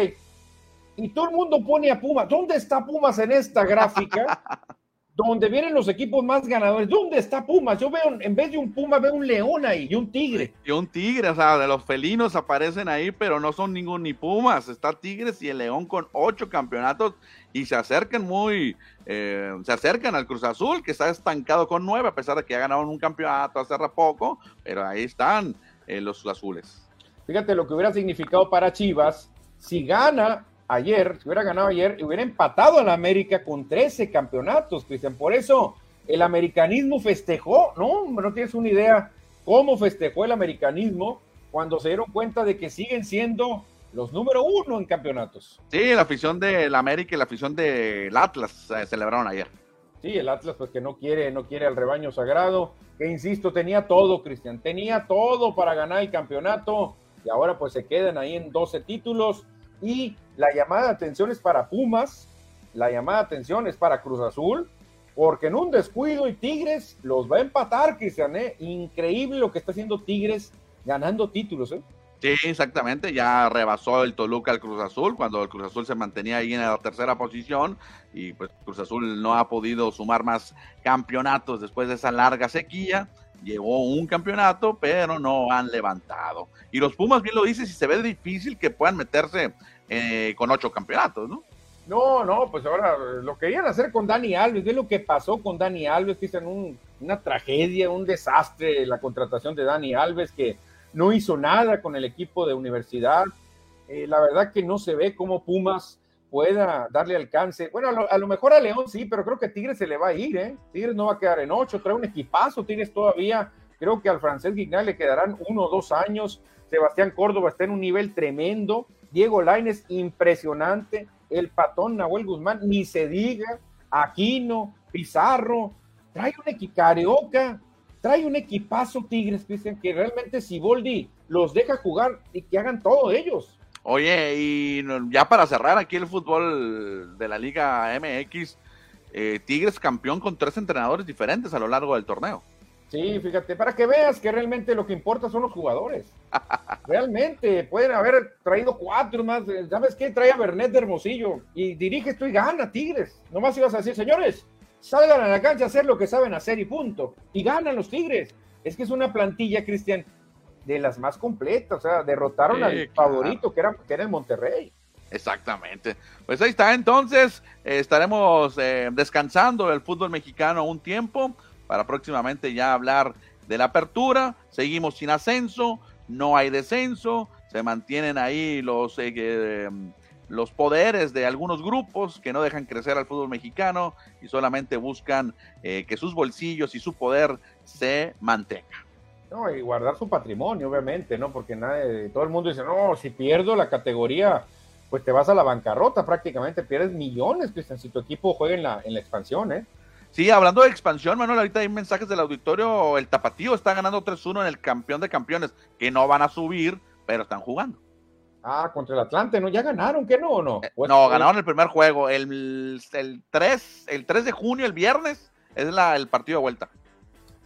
Y todo el mundo pone a Pumas. ¿Dónde está Pumas en esta gráfica? [LAUGHS] donde vienen los equipos más ganadores. ¿Dónde está Pumas? Yo veo, en vez de un Puma, veo un león ahí y un tigre. Y un tigre, o sea, de los felinos aparecen ahí, pero no son ningún ni Pumas. Está Tigres y el León con ocho campeonatos y se acercan muy, eh, se acercan al Cruz Azul, que está estancado con nueve, a pesar de que ya ganaron un campeonato hace poco, pero ahí están eh, los azules. Fíjate lo que hubiera significado para Chivas si gana ayer, si hubiera ganado ayer, hubiera empatado a la América con 13 campeonatos, Cristian. Por eso el americanismo festejó, no, no tienes una idea cómo festejó el americanismo cuando se dieron cuenta de que siguen siendo los número uno en campeonatos. Sí, la afición del América y la afición del Atlas eh, celebraron ayer. Sí, el Atlas pues que no quiere, no quiere al rebaño sagrado, que insisto, tenía todo, Cristian, tenía todo para ganar el campeonato y ahora pues se quedan ahí en 12 títulos y la llamada de atención es para Pumas, la llamada de atención es para Cruz Azul, porque en un descuido y Tigres los va a empatar, Cristian, ¿eh? Increíble lo que está haciendo Tigres ganando títulos, ¿eh? Sí, exactamente, ya rebasó el Toluca al Cruz Azul cuando el Cruz Azul se mantenía ahí en la tercera posición y pues Cruz Azul no ha podido sumar más campeonatos después de esa larga sequía. Llegó un campeonato, pero no han levantado. Y los Pumas, bien lo dices, y se ve difícil que puedan meterse eh, con ocho campeonatos, ¿no? No, no, pues ahora lo querían hacer con Dani Alves. Ve lo que pasó con Dani Alves, que es un, una tragedia, un desastre la contratación de Dani Alves, que no hizo nada con el equipo de universidad. Eh, la verdad que no se ve cómo Pumas pueda darle alcance. Bueno, a lo, mejor a León sí, pero creo que Tigres se le va a ir, ¿eh? Tigres no va a quedar en ocho, trae un equipazo, Tigres todavía. Creo que al francés Guignal le quedarán uno o dos años. Sebastián Córdoba está en un nivel tremendo. Diego Laines, impresionante. El patón Nahuel Guzmán, ni se diga. Aquino, Pizarro, trae un equicarioca trae un equipazo Tigres, Cristian, que realmente si Boldi los deja jugar y que hagan todo ellos. Oye, y ya para cerrar aquí el fútbol de la Liga MX, eh, Tigres campeón con tres entrenadores diferentes a lo largo del torneo. Sí, fíjate, para que veas que realmente lo que importa son los jugadores. [LAUGHS] realmente, pueden haber traído cuatro más. Eh, ¿Sabes qué? Trae a Bernet de Hermosillo y dirige esto y gana Tigres. Nomás ibas a decir, señores, salgan a la cancha a hacer lo que saben hacer y punto. Y ganan los Tigres. Es que es una plantilla, Cristian, de las más completas. O sea, derrotaron al favorito, que era, que era el Monterrey. Exactamente. Pues ahí está. Entonces, eh, estaremos eh, descansando del fútbol mexicano un tiempo para próximamente ya hablar de la apertura. Seguimos sin ascenso, no hay descenso, se mantienen ahí los eh, los poderes de algunos grupos que no dejan crecer al fútbol mexicano y solamente buscan eh, que sus bolsillos y su poder se mantengan. No, y guardar su patrimonio, obviamente, ¿no? Porque nadie, todo el mundo dice, no, si pierdo la categoría, pues te vas a la bancarrota prácticamente, pierdes millones, Cristian, si tu equipo juega en la, en la expansión, ¿eh? Sí, hablando de expansión, Manuel, ahorita hay mensajes del auditorio, el Tapatío está ganando 3-1 en el campeón de campeones, que no van a subir, pero están jugando. Ah, contra el Atlante, ¿no? ¿Ya ganaron? ¿Qué no o no? Eh, no, ganaron el primer juego. El, el, 3, el 3 de junio, el viernes, es la, el partido de vuelta.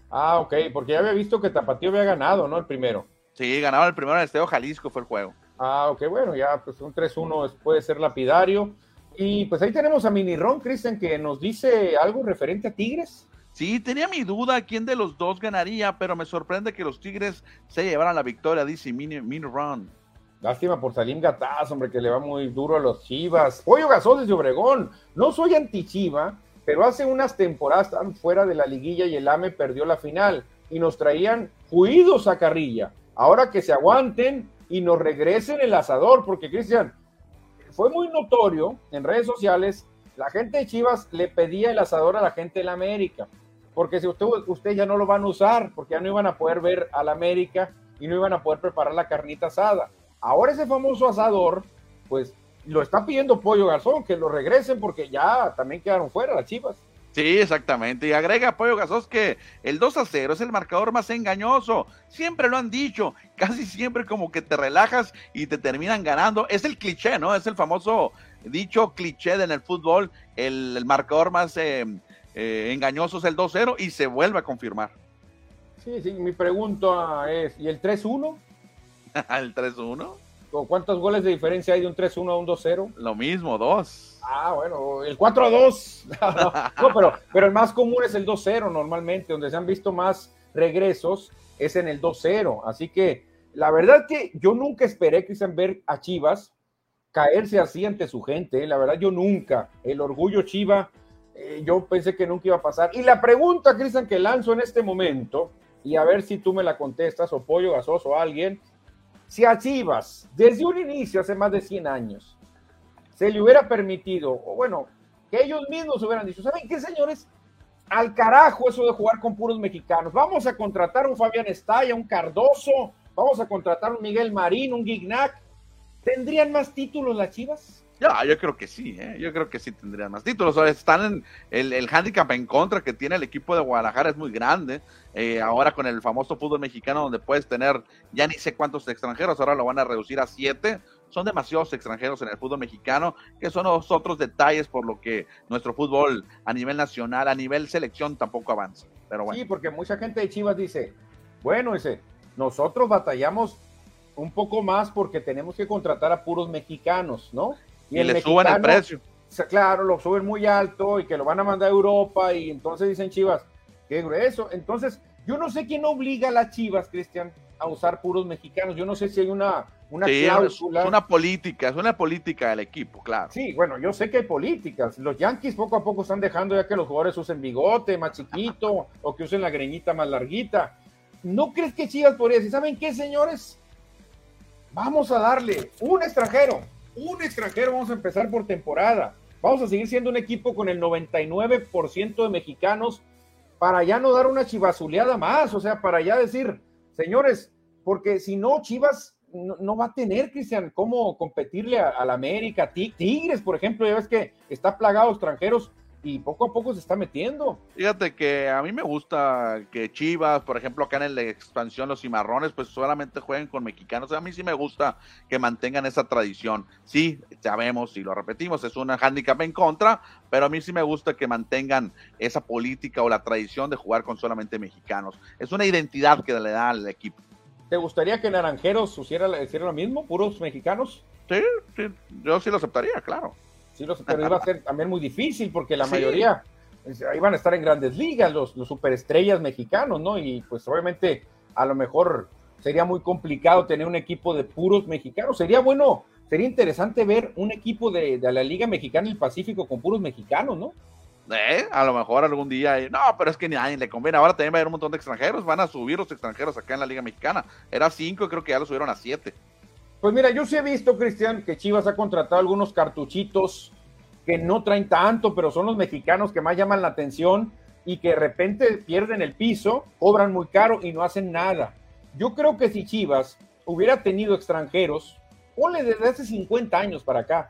Ah, ok, porque ya había visto que Tapatío había ganado, ¿no? El primero. Sí, ganaron el primero en el Estadio Jalisco, fue el juego. Ah, ok, bueno, ya pues un 3-1 puede ser lapidario. Y pues ahí tenemos a Mini Ron, Cristian, que nos dice algo referente a Tigres. Sí, tenía mi duda quién de los dos ganaría, pero me sorprende que los Tigres se llevaran la victoria, dice Mini, Mini Ron. Lástima por Salim Gataz, hombre, que le va muy duro a los Chivas. Pollo Gasol desde Obregón. No soy anti-Chiva, pero hace unas temporadas estaban fuera de la liguilla y el AME perdió la final. Y nos traían juidos a carrilla. Ahora que se aguanten y nos regresen el asador, porque Cristian, fue muy notorio en redes sociales, la gente de Chivas le pedía el asador a la gente de la América. Porque si usted, usted ya no lo van a usar, porque ya no iban a poder ver a la América y no iban a poder preparar la carnita asada Ahora ese famoso asador, pues lo está pidiendo Pollo Garzón, que lo regresen porque ya también quedaron fuera las chivas. Sí, exactamente. Y agrega Pollo Gasós que el 2 a 0 es el marcador más engañoso. Siempre lo han dicho. Casi siempre como que te relajas y te terminan ganando. Es el cliché, ¿no? Es el famoso dicho cliché en el fútbol. El, marcador más eh, eh, engañoso es el 2-0 y se vuelve a confirmar. Sí, sí. Mi pregunta es, ¿y el 3-1? ¿El 3-1? ¿Cuántos goles de diferencia hay de un 3-1 a un 2-0? Lo mismo, dos. Ah, bueno, el 4-2. [LAUGHS] no, pero, pero el más común es el 2-0 normalmente, donde se han visto más regresos es en el 2-0. Así que la verdad que yo nunca esperé, Cristian, ver a Chivas caerse así ante su gente. ¿eh? La verdad, yo nunca. El orgullo Chiva, eh, yo pensé que nunca iba a pasar. Y la pregunta, Cristian, que lanzo en este momento, y a ver si tú me la contestas, o Pollo Gasoso o alguien, si a Chivas, desde un inicio, hace más de 100 años, se le hubiera permitido, o bueno, que ellos mismos hubieran dicho, ¿saben qué, señores? Al carajo eso de jugar con puros mexicanos. Vamos a contratar un Fabián Estalla, un Cardoso, vamos a contratar un Miguel Marín, un Gignac. ¿Tendrían más títulos las Chivas? Ya, yo creo que sí, ¿eh? yo creo que sí tendrían más títulos. están en el, el handicap en contra que tiene el equipo de Guadalajara es muy grande. Eh, ahora con el famoso fútbol mexicano donde puedes tener ya ni sé cuántos extranjeros, ahora lo van a reducir a siete. Son demasiados extranjeros en el fútbol mexicano, que son los otros detalles por lo que nuestro fútbol a nivel nacional, a nivel selección tampoco avanza. Pero bueno. Sí, porque mucha gente de Chivas dice, bueno, dice, nosotros batallamos un poco más porque tenemos que contratar a puros mexicanos, ¿no? Y, le suben el precio. Claro, lo suben muy alto y que lo van a mandar a Europa y entonces dicen Chivas, qué grueso. Entonces, yo no sé quién obliga a las Chivas, Cristian, a usar puros mexicanos. Yo no sé si hay una, una cláusula. Es una política, es una política del equipo, claro. Sí, bueno, yo sé que hay políticas. Los Yankees poco a poco están dejando ya que los jugadores usen bigote más chiquito o que usen la greñita más larguita. ¿No crees que Chivas podría decir, ¿saben qué, señores? Vamos a darle un extranjero, un extranjero, vamos a empezar por temporada. Vamos a seguir siendo un equipo con el 99% de mexicanos para ya no dar una chivazuleada más, o sea, para ya decir, señores, porque si no, Chivas no, va a tener, Cristian, cómo competirle a, la América. Tigres, por ejemplo, ya ves que está plagado extranjeros y poco a poco se está metiendo. Fíjate que a mí me gusta que Chivas, por ejemplo, acá en la expansión, los cimarrones, pues solamente jueguen con mexicanos. A mí sí me gusta que mantengan esa tradición. Sí, sabemos y lo repetimos, es una handicap en contra, pero a mí sí me gusta que mantengan esa política o la tradición de jugar con solamente mexicanos. Es una identidad que le da al equipo. ¿Te gustaría que Naranjeros hiciera, hiciera lo mismo, puros mexicanos? Sí, sí, yo sí lo aceptaría, claro. Sí, pero iba a ser también muy difícil porque la mayoría iban a estar en grandes ligas, los, los superestrellas mexicanos, ¿no? Y pues obviamente a lo mejor sería muy complicado tener un equipo de puros mexicanos. Sería bueno, sería interesante ver un equipo de, de la Liga Mexicana del Pacífico con puros mexicanos, ¿no? Eh, a lo mejor algún día. No, pero es que ni a nadie le conviene. Ahora también va a haber un montón de extranjeros. Van a subir los extranjeros acá en la Liga Mexicana. Era cinco, creo que ya lo subieron a siete. Pues mira, yo sí he visto, Cristian, que Chivas ha contratado algunos cartuchitos que no traen tanto, pero son los mexicanos que más llaman la atención y que de repente pierden el piso, cobran muy caro y no hacen nada. Yo creo que si Chivas hubiera tenido extranjeros, ponle desde hace 50 años para acá,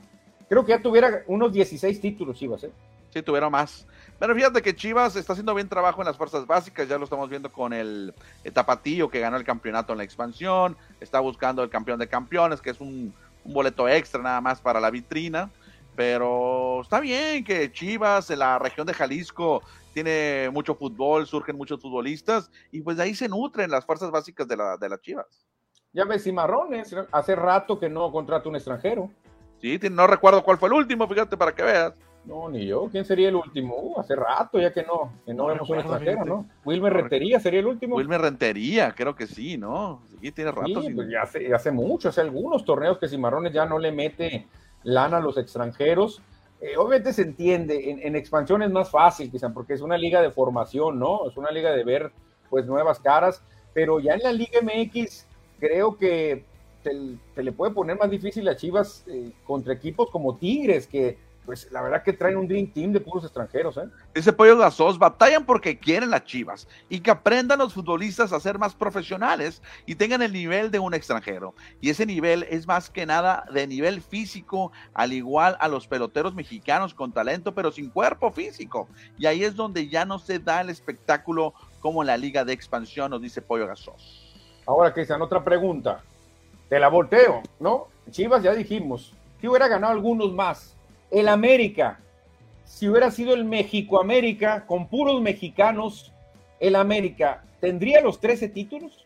creo que ya tuviera unos 16 títulos Chivas, ¿eh? Sí, tuvieron más. Pero fíjate que Chivas está haciendo bien trabajo en las fuerzas básicas, ya lo estamos viendo con el, Tapatillo que ganó el campeonato en la expansión, está buscando el campeón de campeones, que es un, boleto extra nada más para la vitrina. Pero está bien que Chivas, en la región de Jalisco, tiene mucho fútbol, surgen muchos futbolistas y pues de ahí se nutren las fuerzas básicas de, la, de las Chivas. Ya ves, Cimarrones, hace rato que no contrata un extranjero. Sí, no recuerdo cuál fue el último, fíjate para que veas. No, ni yo. ¿Quién sería el último? Uh, hace rato ya que no, que no, vemos un extranjero, ¿no? Wilmer Rentería sería el último. Wilmer Rentería, creo que sí, ¿no? Sí, tiene rato. Sí, pues ya hace, hace mucho, hace algunos torneos que Cimarrones ya no le mete lana a los extranjeros. Eh, obviamente se entiende, en, expansión es más fácil, quizá, porque es una liga de formación, ¿no? Es una liga de ver, pues, nuevas caras, pero ya en la Liga MX creo que se, le puede poner más difícil a Chivas eh, contra equipos como Tigres, que pues la verdad que traen un Dream Team de puros extranjeros. ¿eh? Dice Pollo Gasos, batallan porque quieren las chivas y que aprendan los futbolistas a ser más profesionales y tengan el nivel de un extranjero. Y ese nivel es más que nada de nivel físico, al igual a los peloteros mexicanos con talento, pero sin cuerpo físico. Y ahí es donde ya no se da el espectáculo como en la liga de expansión, nos dice Pollo Gasos. Ahora, Cristian, otra pregunta. Te la volteo, ¿no? Chivas ya dijimos. Si hubiera ganado algunos más, el América, si hubiera sido el México América con puros mexicanos, el América, ¿tendría los 13 títulos?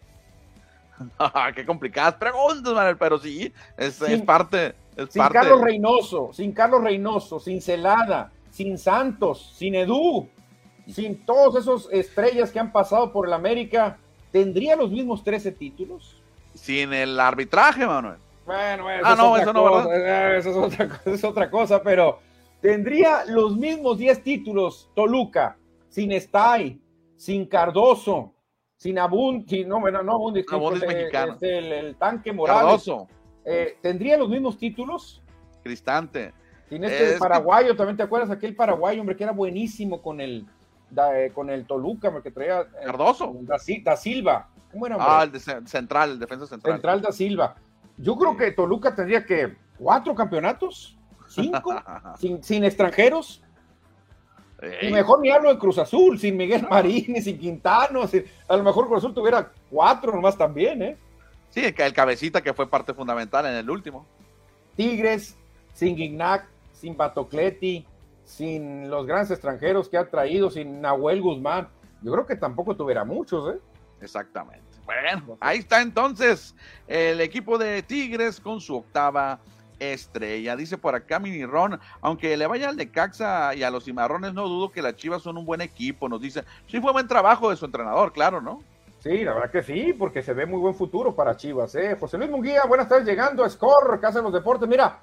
[LAUGHS] Qué complicadas preguntas, Manuel, pero sí, es, parte. sin Carlos Reynoso, sin Carlos Reynoso, sin Celada, sin Santos, sin Edu, sin todos esos estrellas que han pasado por el América, ¿tendría los mismos 13 títulos? Sin el arbitraje, Manuel. Bueno, eso, ah, no, eso no, eh, eso es otra, es otra cosa, pero tendría los mismos 10 títulos Toluca, sin Stay, sin Cardoso, sin Abund, no, no, no este, este, el, tanque Morales. Eh, ¿Tendría los mismos títulos? Cristante. Sin este paraguayo, también te acuerdas aquel paraguayo, hombre, que era buenísimo con el, eh, con el Toluca, porque traía. Cardoso. Da, Silva. ¿Cómo era? Ah, el central, el defensa central. Central da Silva. Yo creo que Toluca tendría que cuatro campeonatos, cinco, [LAUGHS] sin, extranjeros. Y mejor ni hablo de Cruz Azul, sin Miguel Marín, sin Quintano. a lo mejor Cruz Azul tuviera cuatro nomás también, ¿eh? Sí, el cabecita que fue parte fundamental en el último. Tigres, sin Gignac, sin Batocleti, sin los grandes extranjeros que ha traído, sin Nahuel Guzmán. Yo creo que tampoco tuviera muchos, ¿eh? Exactamente. Bueno, ahí está entonces el equipo de Tigres con su octava estrella. Dice por acá Mini Ron, aunque le vaya al de Caxa y a los cimarrones, no dudo que las Chivas son un buen equipo. Nos dice, sí fue buen trabajo de su entrenador, claro, ¿no? Sí, la verdad que sí, porque se ve muy buen futuro para Chivas. ¿eh? José Luis Munguía, buenas tardes, llegando a Score, Casa de los Deportes. Mira,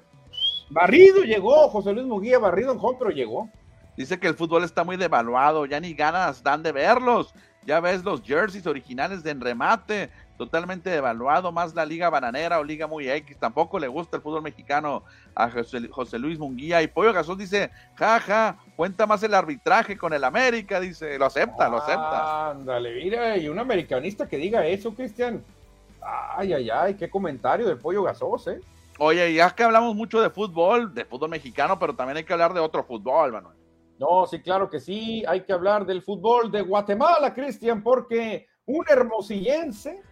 barrido llegó, José Luis Munguía, barrido en home, pero llegó. Dice que el fútbol está muy devaluado, ya ni ganas dan de verlos. Ya ves los jerseys originales de enremate, totalmente devaluado, más la Liga Bananera o Liga Muy X. Tampoco le gusta el fútbol mexicano a José, Luis Munguía. Y Pollo Gasol dice, jaja, cuenta más el arbitraje con el América, dice, lo acepta, lo acepta. Ándale, mira, y un americanista que diga eso, Cristian. Ay, ay, ay, qué comentario del Pollo Gasos, ¿eh? Oye, ya que hablamos mucho de fútbol, de fútbol mexicano, pero también hay que hablar de otro fútbol, Manuel. No, sí, claro que sí. Hay que hablar del fútbol de Guatemala, Cristian, porque un hermosillense,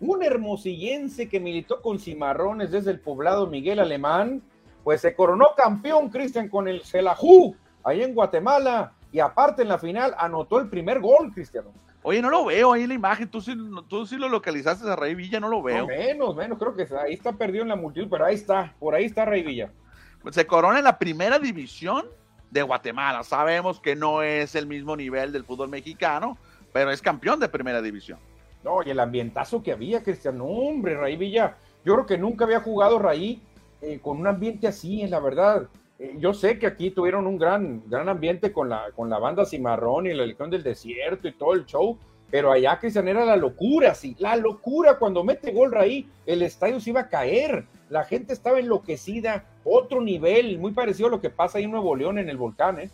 un hermosillense que militó con Cimarrones desde el poblado Miguel Alemán, pues se coronó campeón, Cristian, con el Celajú, ahí en Guatemala, y aparte en la final anotó el primer gol, Cristiano. Oye, no lo veo ahí en la imagen, tú sí, tú sí lo localizaste a Rey Villa, no lo veo. menos, menos, creo que ahí está perdido en la multitud, pero ahí está, por ahí está Rey Villa. Pues se corona en la primera división de Guatemala. Sabemos que no es el mismo nivel del fútbol mexicano, pero es campeón de primera división. No, y el ambientazo que había, Cristian, hombre, Raí Villa, yo creo que nunca había jugado Raí eh, con un ambiente así, la verdad. Eh, yo sé que aquí tuvieron un gran, gran ambiente con la, con la banda Cimarrón y la Legión del Desierto y todo el show, pero allá, Cristian, era la locura, sí, la locura cuando mete gol Raí, el estadio se iba a caer, la gente estaba enloquecida, otro nivel, muy parecido a lo que pasa ahí en Nuevo León en el volcán, ¿eh?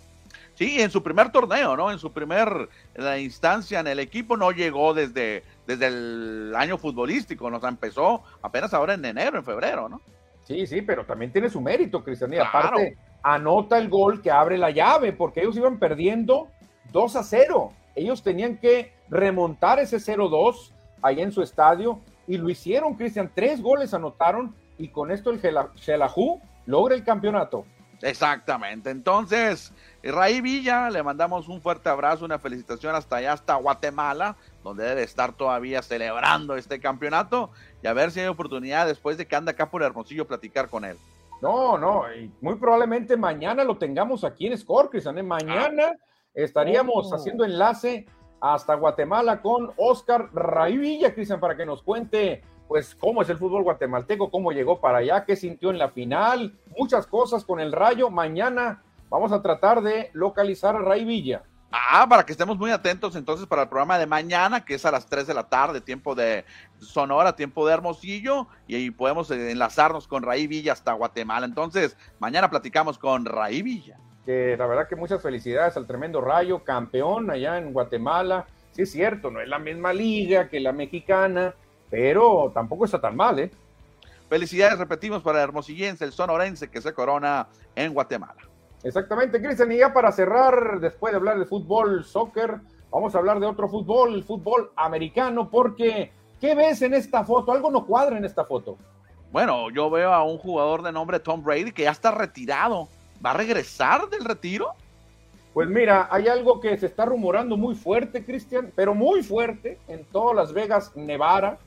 Sí, en su primer torneo, ¿no? En su primer la instancia en el equipo no llegó desde, desde el año futbolístico, nos empezó apenas ahora en enero, en febrero, ¿no? Sí, sí, pero también tiene su mérito, Cristian. Y aparte, anota el gol que abre la llave, porque ellos iban perdiendo 2 a 0. Ellos tenían que remontar ese 0-2 ahí en su estadio y lo hicieron, Cristian. Tres goles anotaron y con esto el Xelajú logra el campeonato. Exactamente. Entonces, Raí Villa, le mandamos un fuerte abrazo, una felicitación hasta allá, hasta Guatemala, donde debe estar todavía celebrando este campeonato y a ver si hay oportunidad después de que anda acá por Hermosillo platicar con él. No, no, muy probablemente mañana lo tengamos aquí en Score, Cristian. ¿eh? Mañana estaríamos oh. haciendo enlace hasta Guatemala con Oscar Raí Villa, Cristian, para que nos cuente pues cómo es el fútbol guatemalteco, cómo llegó para allá, qué sintió en la final, muchas cosas con el Rayo. Mañana vamos a tratar de localizar a Ray Villa. Ah, para que estemos muy atentos entonces para el programa de mañana, que es a las 3 de la tarde, tiempo de Sonora, tiempo de Hermosillo, y ahí podemos enlazarnos con Raí Villa hasta Guatemala. Entonces, mañana platicamos con Raí Villa. Que la verdad que muchas felicidades al tremendo Rayo, campeón allá en Guatemala. Sí, es cierto, no es la misma liga que la mexicana, pero tampoco está tan mal, ¿eh? Felicidades, repetimos, para el hermosillense, el sonorense que se corona en Guatemala. Exactamente, Cristian, y ya para cerrar, después de hablar de fútbol, soccer, vamos a hablar de otro fútbol, el fútbol americano, porque ¿qué ves en esta foto? Algo no cuadra en esta foto. Bueno, yo veo a un jugador de nombre Tom Brady que ya está retirado. ¿Va a regresar del retiro? Pues mira, hay algo que se está rumorando muy fuerte, Cristian, pero muy fuerte en todas Las Vegas, Nevada,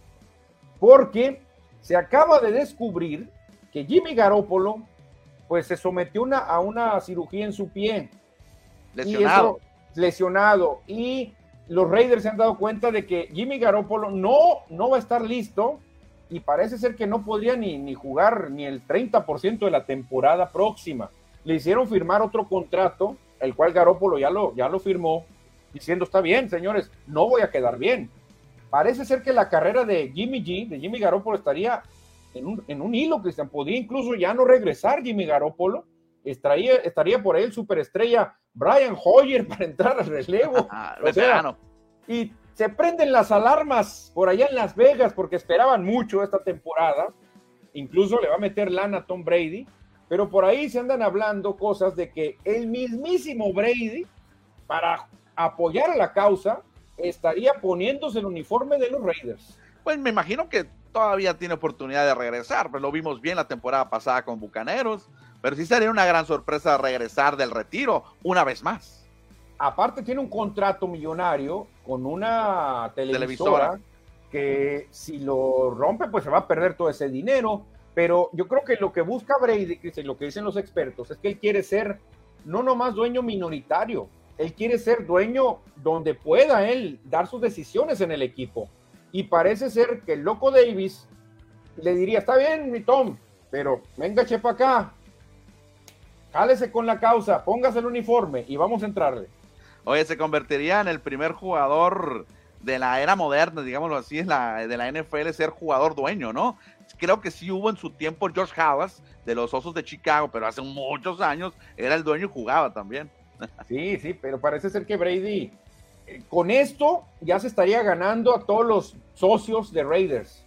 porque se acaba de descubrir que Jimmy Garoppolo pues se sometió una, a una cirugía en su pie. Lesionado. Y lesionado. Y los Raiders se han dado cuenta de que Jimmy Garoppolo no, no va a estar listo y parece ser que no podría ni, ni jugar ni el 30% de la temporada próxima. Le hicieron firmar otro contrato, el cual Garoppolo ya lo, ya lo firmó, diciendo, está bien, señores, no voy a quedar bien parece ser que la carrera de Jimmy G, de Jimmy Garoppolo, estaría en un, en un hilo, Cristian. Podría incluso ya no regresar Jimmy Garoppolo. Estaría, estaría por ahí el superestrella Brian Hoyer [LAUGHS] para entrar al relevo. [LAUGHS] o y se prenden las alarmas por allá en Las Vegas porque esperaban mucho esta temporada. Incluso le va a meter lana a Tom Brady. Pero por ahí se andan hablando cosas de que el mismísimo Brady, para apoyar a la causa, estaría poniéndose el uniforme de los Raiders. Pues me imagino que todavía tiene oportunidad de regresar, pero lo vimos bien la temporada pasada con Bucaneros, pero sí sería una gran sorpresa regresar del retiro una vez más. aparte tiene un contrato millonario con una televisora, que si lo rompe, pues se va a perder todo ese dinero. Pero yo creo que lo que busca Brady, lo que dicen los expertos, es que él quiere ser no nomás dueño minoritario, él quiere ser dueño donde pueda él dar sus decisiones en el equipo. Y parece ser que el loco Davis le diría, está bien, mi Tom, pero venga, chepa acá, jálese con la causa, póngase el uniforme y vamos a entrarle. Oye, se convertiría en el primer jugador de la era moderna, digámoslo así, la de la NFL ser jugador dueño, ¿no? Creo que sí hubo en su tiempo George Halas de los Osos de Chicago, pero hace muchos años era el dueño y jugaba también. Sí, sí, pero parece ser que Brady eh, con esto ya se estaría ganando a todos los socios de Raiders.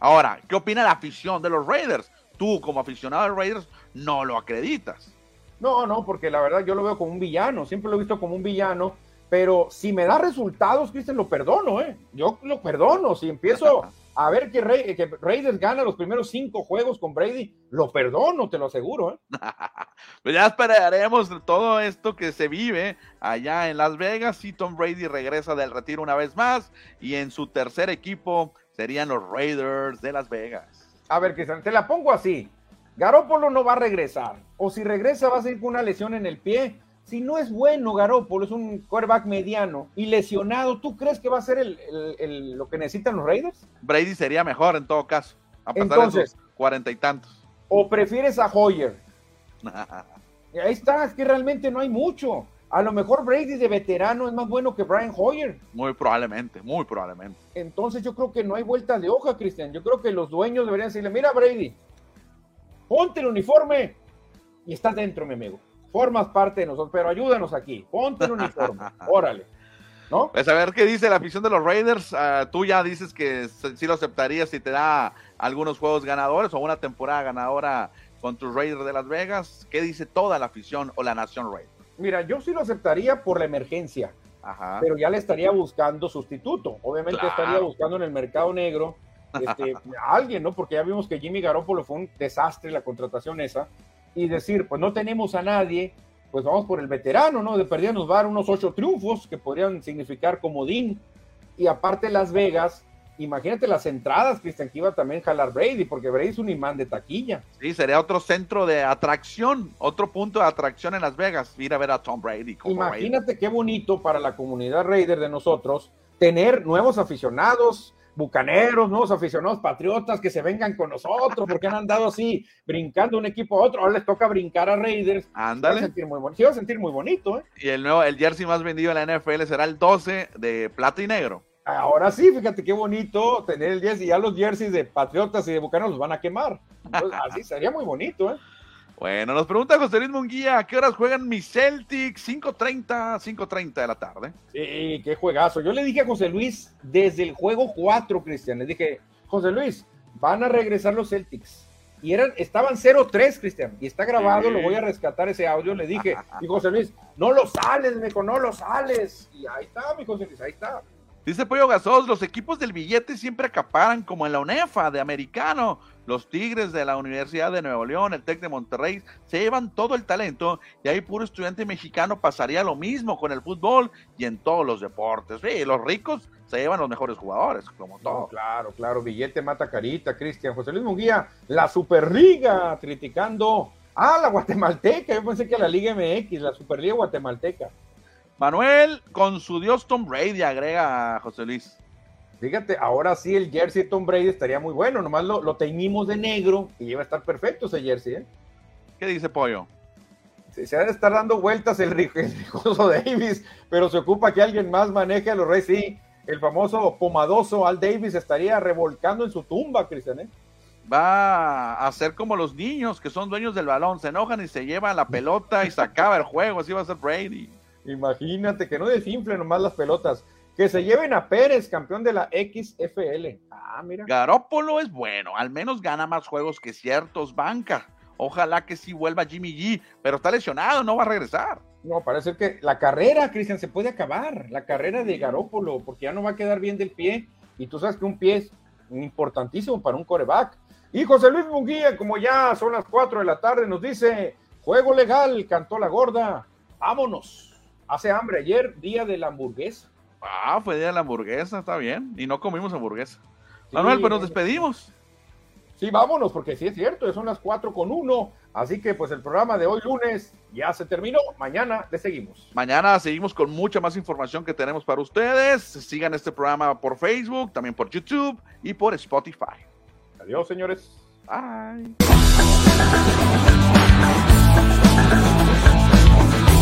Ahora, ¿qué opina la afición de los Raiders? Tú, como aficionado de Raiders, no lo acreditas. No, no, porque la verdad yo lo veo como un villano, siempre lo he visto como un villano, pero si me da resultados, Cristian, lo perdono, ¿eh? Yo lo perdono, si empiezo [LAUGHS] a ver que, Raiders gana los primeros cinco juegos con Brady, lo perdono, te lo aseguro, ¿eh? [LAUGHS] pues ya esperaremos todo esto que se vive allá en Las Vegas, si Tom Brady regresa del retiro una vez más, y en su tercer equipo serían los Raiders de Las Vegas. A ver, Cristian, te la pongo así. Garópolo no va a regresar. O si regresa va a ser con una lesión en el pie. Si no es bueno Garópolo, es un quarterback mediano y lesionado, ¿tú crees que va a ser el, lo que necesitan los Raiders? Brady sería mejor en todo caso, a pesar Entonces, de cuarenta y tantos. ¿O prefieres a Hoyer? [LAUGHS] Ahí está, es que realmente no hay mucho. A lo mejor Brady de veterano es más bueno que Brian Hoyer. Muy probablemente, muy probablemente. Entonces yo creo que no hay vuelta de hoja, Cristian. Yo creo que los dueños deberían decirle, mira Brady, ponte el uniforme y estás dentro, mi amigo. Formas parte de nosotros, pero ayúdanos aquí. Ponte el uniforme. [LAUGHS] Órale. ¿No? Pues a ver qué dice la afición de los Raiders. Ah, tú ya dices que sí lo aceptarías si te da algunos juegos ganadores o una temporada ganadora con tus Raiders de Las Vegas. ¿Qué dice toda la afición o la nación Raiders? Mira, yo sí lo aceptaría por la emergencia. Ajá. Pero ya le estaría buscando sustituto. Obviamente estaría buscando en el mercado negro este, a [LAUGHS] alguien, ¿no? Porque ya vimos que Jimmy Garoppolo fue un desastre la contratación esa. Y decir, pues no tenemos a nadie, pues vamos por el veterano, ¿no? De perdida nos va a dar unos ocho triunfos que podrían significar comodín. Y aparte Las Vegas, imagínate las entradas, Cristian, que iba también jalar Brady, porque Brady es un imán de taquilla. Sí, sería otro centro de atracción, otro punto de atracción en Las Vegas, ir a ver a Tom Brady. Imagínate qué bonito para la comunidad Raider de nosotros tener nuevos aficionados, bucaneros, nuevos aficionados patriotas que se vengan con nosotros, porque han andado así, brincando un equipo a otro. Ahora les toca brincar a Raiders. Ándale. Se va a sentir muy, bonito. va a sentir muy bonito, ¿eh? Y el nuevo, el jersey más vendido en la NFL será el 12 de plata y negro. Ahora sí, fíjate qué bonito tener el jersey. Ya los jerseys de patriotas y de bucaneros los van a quemar. así sería muy bonito, ¿eh? Bueno, nos pregunta José Luis Munguía, ¿a qué horas juegan mis Celtics? 5.30, 5.30 de la tarde. Sí, qué juegazo. Yo le dije a José Luis desde el juego 4, Cristian, le dije, José Luis, van a regresar los Celtics. Y eran, estaban 0-3, Cristian, y está grabado, lo voy a rescatar ese audio. Le dije, y José Luis, no lo sales, me dijo, no lo sales. Y ahí está, mi José Luis, ahí está. Dice Pollo Gasos, los equipos del billete siempre acaparan como en la UNEFA de americano. Los Tigres de la Universidad de Nuevo León, el TEC de Monterrey, se llevan todo el talento y ahí puro estudiante mexicano pasaría lo mismo con el fútbol y en todos los deportes. Sí, los ricos se llevan los mejores jugadores, como todo. claro, claro, billete mata carita, Cristian. José Luis Munguía, la Superliga, criticando. Ah, la guatemalteca, yo pensé que la Liga MX, la Superliga guatemalteca. Manuel con su dios Tom Brady, agrega a José Luis. Fíjate, ahora sí el jersey de Tom Brady estaría muy bueno, nomás lo, lo teñimos de negro y iba a estar perfecto ese jersey, ¿eh? ¿Qué dice Pollo? Se, se de estar dando vueltas el, rijoso Davis, pero se ocupa que alguien más maneje a los Reyes. Sí, el famoso pomadoso Al Davis estaría revolcando en su tumba, Cristian, ¿eh? Va a ser como los niños que son dueños del balón, se enojan y se llevan la pelota y se acaba el juego, así va a ser Brady. Imagínate que no desinflen nomás las pelotas. Que se lleven a Pérez, campeón de la XFL. Ah, mira. Garópolo es bueno, al menos gana más juegos que ciertos bancas. Ojalá que sí vuelva Jimmy G, pero está lesionado, no va a regresar. No, parece que la carrera, Cristian, se puede acabar. La carrera de Garópolo, porque ya no va a quedar bien del pie. Y tú sabes que un pie es importantísimo para un coreback. Y José Luis Munguía, como ya son las 4 de la tarde, nos dice: Juego legal, cantó la gorda. Vámonos. Hace hambre. Ayer, día de la hamburguesa. Ah, fue día de la hamburguesa, está bien. Y no comimos hamburguesa. Manuel, pues nos despedimos. Sí, vámonos, porque sí es cierto, son las 4 con 1. Así que pues el programa de hoy lunes ya se terminó. Mañana le seguimos. Mañana seguimos con mucha más información que tenemos para ustedes. Sigan este programa por Facebook, también por YouTube y por Spotify. Adiós, señores. Bye.